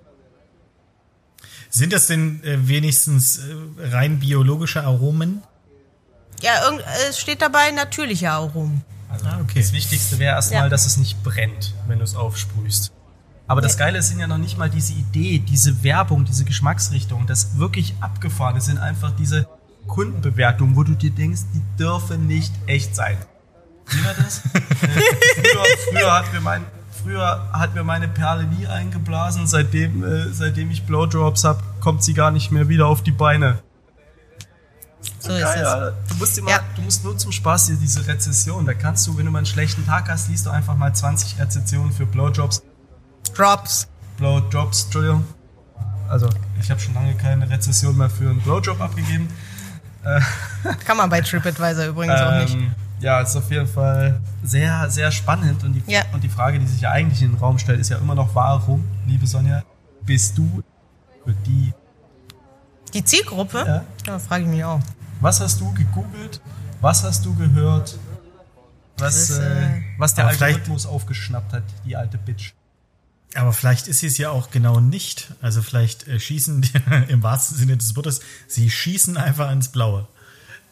Speaker 1: Sind das denn äh, wenigstens äh, rein biologische Aromen?
Speaker 4: Ja, irgend, äh, es steht dabei natürliche Aromen.
Speaker 3: Also
Speaker 1: Ah, okay.
Speaker 3: Das Wichtigste wäre erstmal,
Speaker 4: Ja.
Speaker 3: dass es nicht brennt, wenn du es aufsprühst. Aber das. Geile sind ja noch nicht mal diese Idee, diese Werbung, diese Geschmacksrichtung. Das wirklich abgefahren sind einfach diese Kundenbewertungen, wo du dir denkst, die dürfen nicht echt sein. Wie war das? Früher, früher hat mir mein Früher hat mir meine Perle nie eingeblasen. Seitdem, äh, seitdem ich Blowdrops hab, kommt sie gar nicht mehr wieder auf die Beine.
Speaker 4: So ist
Speaker 3: Geil,
Speaker 4: es.
Speaker 3: Alter. Du musst, mal,
Speaker 4: Ja.
Speaker 3: du musst nur zum Spaß hier diese Rezession. Da kannst du, wenn du mal einen schlechten Tag hast, liest du einfach mal 20 Rezensionen für Blowjobs.
Speaker 4: Drops.
Speaker 3: Blowjobs, Entschuldigung. Also, ich habe schon lange keine Rezession mehr für einen Blowjob abgegeben.
Speaker 4: Kann man bei TripAdvisor übrigens auch nicht.
Speaker 3: Ähm, ja, ist auf jeden Fall sehr, sehr spannend. Und die,
Speaker 4: Ja.
Speaker 3: und die Frage, die sich ja eigentlich in den Raum stellt, ist ja immer noch, warum, liebe Sonja, bist du für die,
Speaker 4: Die Zielgruppe?
Speaker 3: Ja.
Speaker 4: Ja, frage ich mich auch.
Speaker 3: was hast du gegoogelt, was hast du gehört, was,
Speaker 4: ist,
Speaker 3: äh,
Speaker 4: äh,
Speaker 3: was der Algorithmus aufgeschnappt hat, die alte Bitch.
Speaker 1: Aber vielleicht ist sie es ja auch genau nicht. Also vielleicht äh, schießen die, im wahrsten Sinne des Wortes, sie schießen einfach ins Blaue.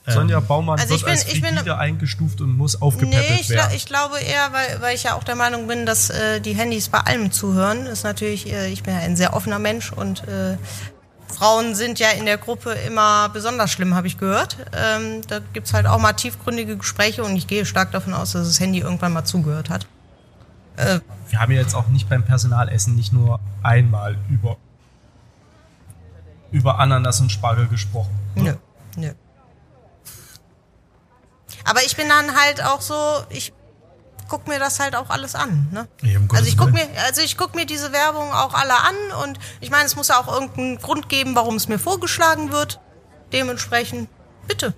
Speaker 3: Sonja Baumann
Speaker 4: Also ich
Speaker 3: wird
Speaker 4: bin-
Speaker 3: als
Speaker 4: ich bin-
Speaker 3: frigide eingestuft und muss aufgepäppelt
Speaker 4: Nee, ich,
Speaker 3: werden.
Speaker 4: ich glaube eher, weil, weil ich ja auch der Meinung bin, dass äh, die Handys bei allem zuhören. Ist natürlich, äh, ich bin ja ein sehr offener Mensch und äh, Frauen sind ja in der Gruppe immer besonders schlimm, habe ich gehört. Ähm, da gibt's halt auch mal tiefgründige Gespräche und ich gehe stark davon aus, dass das Handy irgendwann mal zugehört hat.
Speaker 3: Wir haben ja jetzt auch nicht beim Personalessen nicht nur einmal über, über Ananas und Spargel gesprochen.
Speaker 4: Nö, nö. Aber ich bin dann halt auch so, ich guck mir das halt auch alles an. Ne?
Speaker 1: Ja,
Speaker 4: also ich guck mir, also ich guck mir diese Werbung auch alle an und ich meine, es muss ja auch irgendeinen Grund geben, warum es mir vorgeschlagen wird. Dementsprechend, bitte,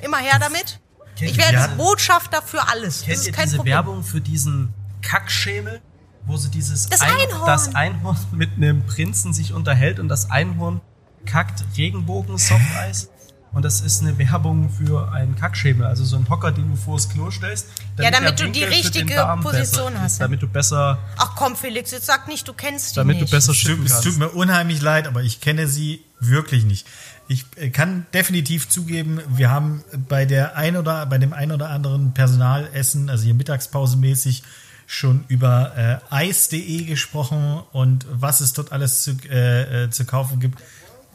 Speaker 4: immer her damit.
Speaker 3: Kennt
Speaker 4: Ich
Speaker 3: ihr
Speaker 4: werde Botschafter für alles.
Speaker 3: Kennt
Speaker 4: das
Speaker 3: ihr
Speaker 4: ist kein
Speaker 3: diese
Speaker 4: Problem.
Speaker 3: Werbung für diesen Kackschemel, wo sie dieses
Speaker 4: Das Einhorn.
Speaker 3: das Einhorn mit einem Prinzen sich unterhält und das Einhorn kackt Regenbogen-Softeis? Und das ist eine Werbung für einen Kackschemel, also so einen Hocker, den du vors Klo stellst.
Speaker 4: Ja, damit du die richtige Position hast,
Speaker 3: Ist,
Speaker 4: ja.
Speaker 3: damit du besser,
Speaker 4: Ach komm, Felix, jetzt sag nicht, du kennst die
Speaker 3: damit
Speaker 4: nicht.
Speaker 3: du besser
Speaker 1: Es tut,
Speaker 3: schippen
Speaker 1: es tut
Speaker 3: kannst.
Speaker 1: mir unheimlich leid, aber ich kenne sie wirklich nicht. Ich äh, kann definitiv zugeben, wir haben bei der ein oder bei dem ein oder anderen Personalessen, also hier Mittagspausemäßig, schon über äh, Eis.de gesprochen und was es dort alles zu, äh, äh, zu kaufen gibt.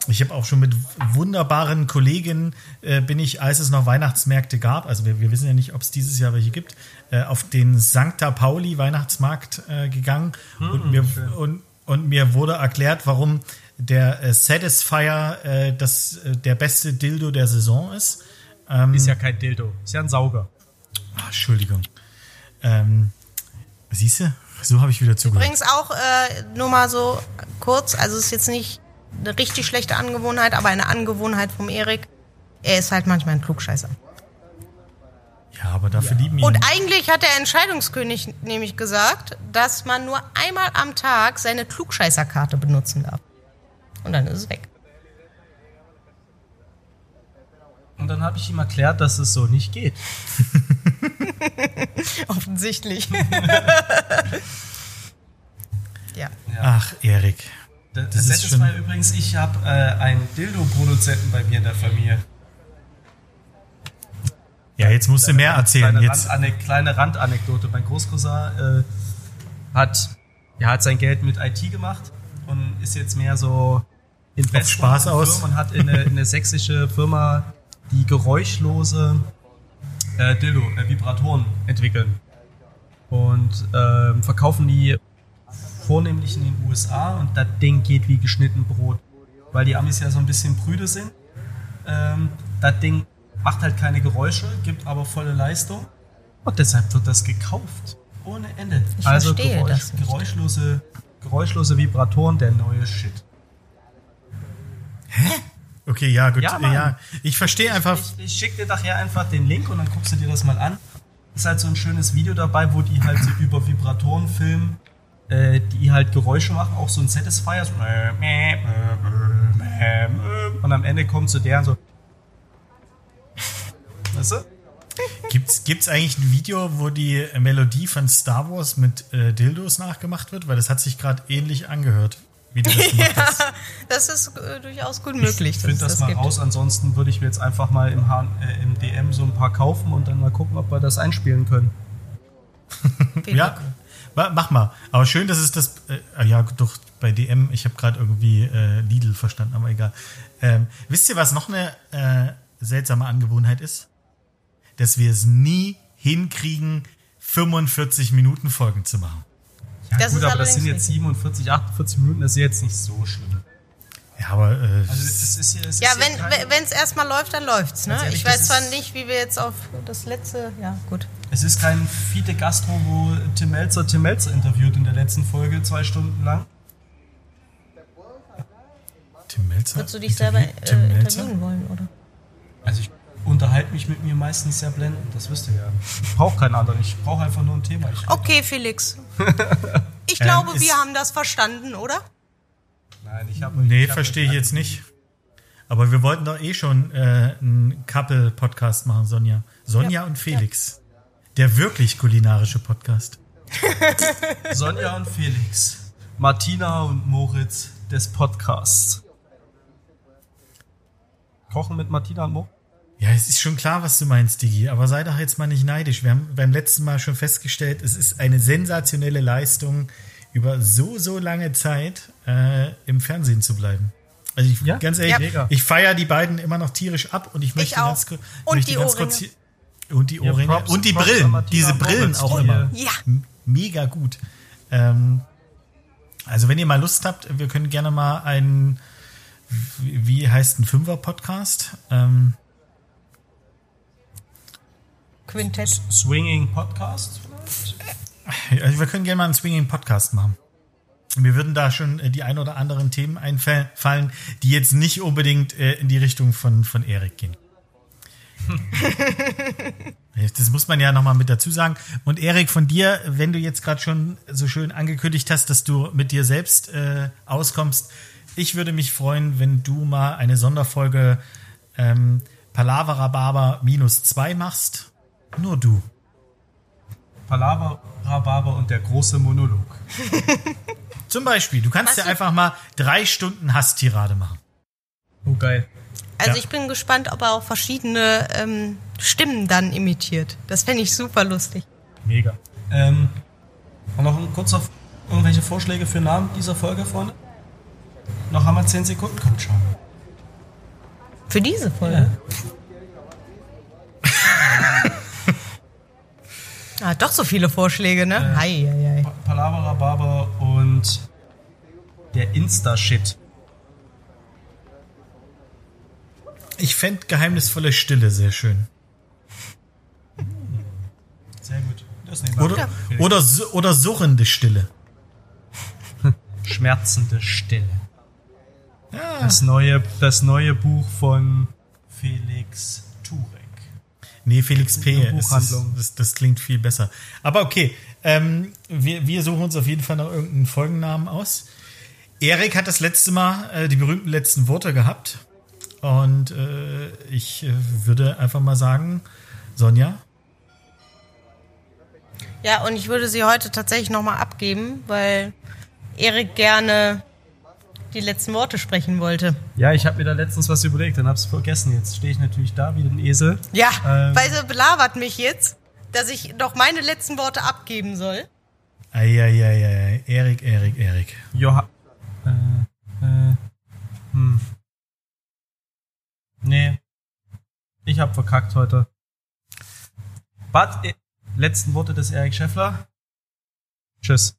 Speaker 1: Ich habe auch schon mit wunderbaren Kolleginnen, äh, bin ich, als es noch Weihnachtsmärkte gab, also wir, wir wissen ja nicht, ob es dieses Jahr welche gibt, äh, auf den Sancta Pauli Weihnachtsmarkt äh, gegangen und, mir, und, und mir wurde erklärt, warum der äh, Satisfier äh, das, äh, der beste Dildo der Saison ist.
Speaker 3: Ist ja kein Dildo, ist ja ein Sauger.
Speaker 1: Ah, Entschuldigung. Ähm, siehst du? So habe ich wieder zugehört.
Speaker 4: Übrigens auch äh, nur mal so kurz, also es ist jetzt nicht eine richtig schlechte Angewohnheit, aber eine Angewohnheit vom Erik. Er ist halt manchmal ein Klugscheißer.
Speaker 1: Ja, aber dafür lieben ihn.
Speaker 4: Und eigentlich hat der Entscheidungskönig nämlich gesagt, dass man nur einmal am Tag seine Klugscheißerkarte benutzen darf. Und dann ist es weg.
Speaker 3: Und dann habe ich ihm erklärt, dass es so nicht geht.
Speaker 4: Offensichtlich. ja.
Speaker 1: Ach, Erik.
Speaker 3: Das,
Speaker 1: Das ist schon-
Speaker 3: mal übrigens, ich habe äh, einen Dildo-Produzenten bei mir in der Familie.
Speaker 1: Ja, jetzt musst du mehr erzählen.
Speaker 3: Kleine,
Speaker 1: Jetzt.
Speaker 3: Rand, kleine Randanekdote. Mein Großcousin äh, hat, ja, hat sein Geld mit IT gemacht und ist jetzt mehr so Investor
Speaker 1: Spaß aus.
Speaker 3: Und hat in eine, in eine sächsische Firma die geräuschlose äh, Dildo, äh, Vibratoren entwickeln. Und ähm, verkaufen die vornehmlich in den USA und das Ding geht wie geschnitten Brot. Weil die Amis ja so ein bisschen prüde sind. Ähm, das Ding macht halt keine Geräusche, gibt aber volle Leistung. Und deshalb wird das gekauft. Ohne Ende.
Speaker 4: Ich
Speaker 3: also
Speaker 4: verstehe
Speaker 3: Geräusch,
Speaker 4: das nicht.
Speaker 3: geräuschlose, geräuschlose Vibratoren, der neue Shit.
Speaker 1: Okay, ja, gut.
Speaker 3: Ja,
Speaker 1: Ja, ich verstehe einfach.
Speaker 3: Ich, ich schicke dir nachher einfach den Link und dann guckst du dir das mal an. Ist halt so ein schönes Video dabei, wo die halt so über Vibratoren filmen, äh, die halt Geräusche machen, auch so ein Satisfier. So und am Ende kommt so der und so. Weißt du?
Speaker 1: Gibt's, gibt's eigentlich ein Video, wo die Melodie von Star Wars mit äh, Dildos nachgemacht wird? Weil das hat sich gerade ähnlich angehört, wie du das gemacht hast.
Speaker 4: ja, das ist äh, durchaus gut möglich.
Speaker 3: Ich finde das,
Speaker 4: es
Speaker 3: mal
Speaker 4: gibt.
Speaker 3: raus, ansonsten würde ich mir jetzt einfach mal im, H äh, im DM so ein paar kaufen und dann mal gucken, ob wir das einspielen können.
Speaker 1: Ja, ma- mach mal. Aber schön, dass es das. Äh, ah ja, doch bei DM. Ich habe gerade irgendwie äh, Lidl verstanden, aber egal. Ähm, wisst ihr, was noch eine äh, seltsame Angewohnheit ist? Dass wir es nie hinkriegen, 45 Minuten Folgen zu machen.
Speaker 3: Ja,
Speaker 4: Das
Speaker 3: gut,
Speaker 4: ist
Speaker 3: aber das sind jetzt
Speaker 4: richtig.
Speaker 3: 47, 48 Minuten, das ist jetzt nicht so schlimm.
Speaker 1: Ja, aber äh,
Speaker 3: Also das ist hier, es
Speaker 4: Ja,
Speaker 3: ist
Speaker 4: wenn es erstmal läuft, dann läuft's. Ne?
Speaker 3: Ehrlich,
Speaker 4: Ich weiß
Speaker 3: das
Speaker 4: zwar nicht, wie wir jetzt auf das letzte. Ja, gut.
Speaker 3: Es ist kein Fide Gastro, wo Tim Melzer Tim Melzer interviewt in der letzten Folge, zwei Stunden lang.
Speaker 1: Tim Melzer.
Speaker 4: Würdest du dich selber äh, interviewen wollen, oder?
Speaker 3: Also ich unterhalte mich mit mir meistens sehr blendend, das wisst ihr ja. Ich brauche keinen anderen, ich brauche einfach nur ein Thema. Ich
Speaker 4: Okay, Felix. Ich glaube,
Speaker 1: ist-
Speaker 4: wir haben das verstanden, oder?
Speaker 3: Nein, ich habe
Speaker 1: Nee, verstehe ich jetzt nicht. Aber wir wollten doch eh schon äh, einen Couple-Podcast machen, Sonja. Sonja
Speaker 4: Ja,
Speaker 1: und Felix. Der wirklich kulinarische Podcast.
Speaker 3: Sonja und Felix, Martina und Moritz des Podcasts. Kochen mit Martina und Moritz?
Speaker 1: Ja, es ist schon klar, was du meinst, Digi, aber sei doch jetzt mal nicht neidisch. Wir haben beim letzten Mal schon festgestellt, es ist eine sensationelle Leistung, über so, so lange Zeit äh, im Fernsehen zu bleiben. Also ich,
Speaker 3: Ja?
Speaker 1: ganz ehrlich,
Speaker 4: Ja.
Speaker 1: Ich feiere die beiden immer noch tierisch ab und ich möchte
Speaker 4: auch.
Speaker 1: ganz, kurz-
Speaker 4: Und
Speaker 1: möchte
Speaker 4: die
Speaker 1: ganz
Speaker 4: Ohrringe.
Speaker 1: kurz hier, und die
Speaker 3: Ja,
Speaker 1: Ohrringe
Speaker 3: Props-
Speaker 1: und die
Speaker 3: Props
Speaker 1: Brillen, diese Brillen auch
Speaker 3: die,
Speaker 1: immer.
Speaker 4: Ja.
Speaker 1: Mega gut. Ähm, also wenn ihr mal Lust habt, wir können gerne mal einen, wie wie heißt ein Fünfer-Podcast? Ähm,
Speaker 4: Quintett.
Speaker 3: Swinging Podcast?
Speaker 1: Also wir können gerne mal einen Swinging Podcast machen. Mir würden da schon äh, die ein oder anderen Themen einfallen, die jetzt nicht unbedingt äh, in die Richtung von, von Erik gehen. Das muss man ja nochmal mit dazu sagen. Und Erik, von dir, wenn du jetzt gerade schon so schön angekündigt hast, dass du mit dir selbst äh, auskommst, ich würde mich freuen, wenn du mal eine Sonderfolge ähm, Palavra Barber minus zwei machst. Nur du.
Speaker 3: Palaver, Rhabarber und der große Monolog.
Speaker 1: Zum Beispiel, du kannst ja einfach mal drei Stunden Hasstirade machen.
Speaker 3: Oh, geil.
Speaker 4: Also
Speaker 1: Ja.
Speaker 4: ich bin gespannt, ob er auch verschiedene ähm, Stimmen dann imitiert. Das fände ich super lustig.
Speaker 3: Mega. Ähm, und noch ein kurzer, irgendwelche Vorschläge für Namen dieser Folge, Freunde? Noch haben wir 10 Sekunden, kommt schon.
Speaker 4: Für diese Folge. Ah, doch so viele Vorschläge, ne? Hei, hei, hei.
Speaker 3: Pa- Palaver, Rhabarber und der Insta-Shit.
Speaker 1: Ich fände geheimnisvolle Stille sehr schön.
Speaker 3: Sehr gut. Das nehmen wir.
Speaker 1: Oder, oder, oder surrende Stille.
Speaker 3: Schmerzende Stille.
Speaker 1: Ja,
Speaker 3: Das neue, das neue Buch von Felix.
Speaker 1: Nee, Felix P. Ist, das, das klingt viel besser. Aber okay, ähm, wir, wir suchen uns auf jeden Fall noch irgendeinen Folgennamen aus. Erik hat das letzte Mal äh, die berühmten letzten Worte gehabt. Und äh, ich äh, würde einfach mal sagen, Sonja,
Speaker 4: Ja, und ich würde sie heute tatsächlich nochmal abgeben, weil Erik gerne die letzten Worte sprechen wollte.
Speaker 3: Ja, ich habe mir da letztens was überlegt, dann hab's vergessen. Jetzt stehe ich natürlich da wie ein Esel.
Speaker 4: Ja,
Speaker 3: Ähm.
Speaker 4: weil sie belabert mich jetzt, dass ich doch meine letzten Worte abgeben soll.
Speaker 1: Eieieiei, Erik, Erik, Erik.
Speaker 3: Joha. Äh, äh, hm. Nee. Ich hab verkackt heute. Bad, äh, letzten Worte des Erik Scheffler. Tschüss.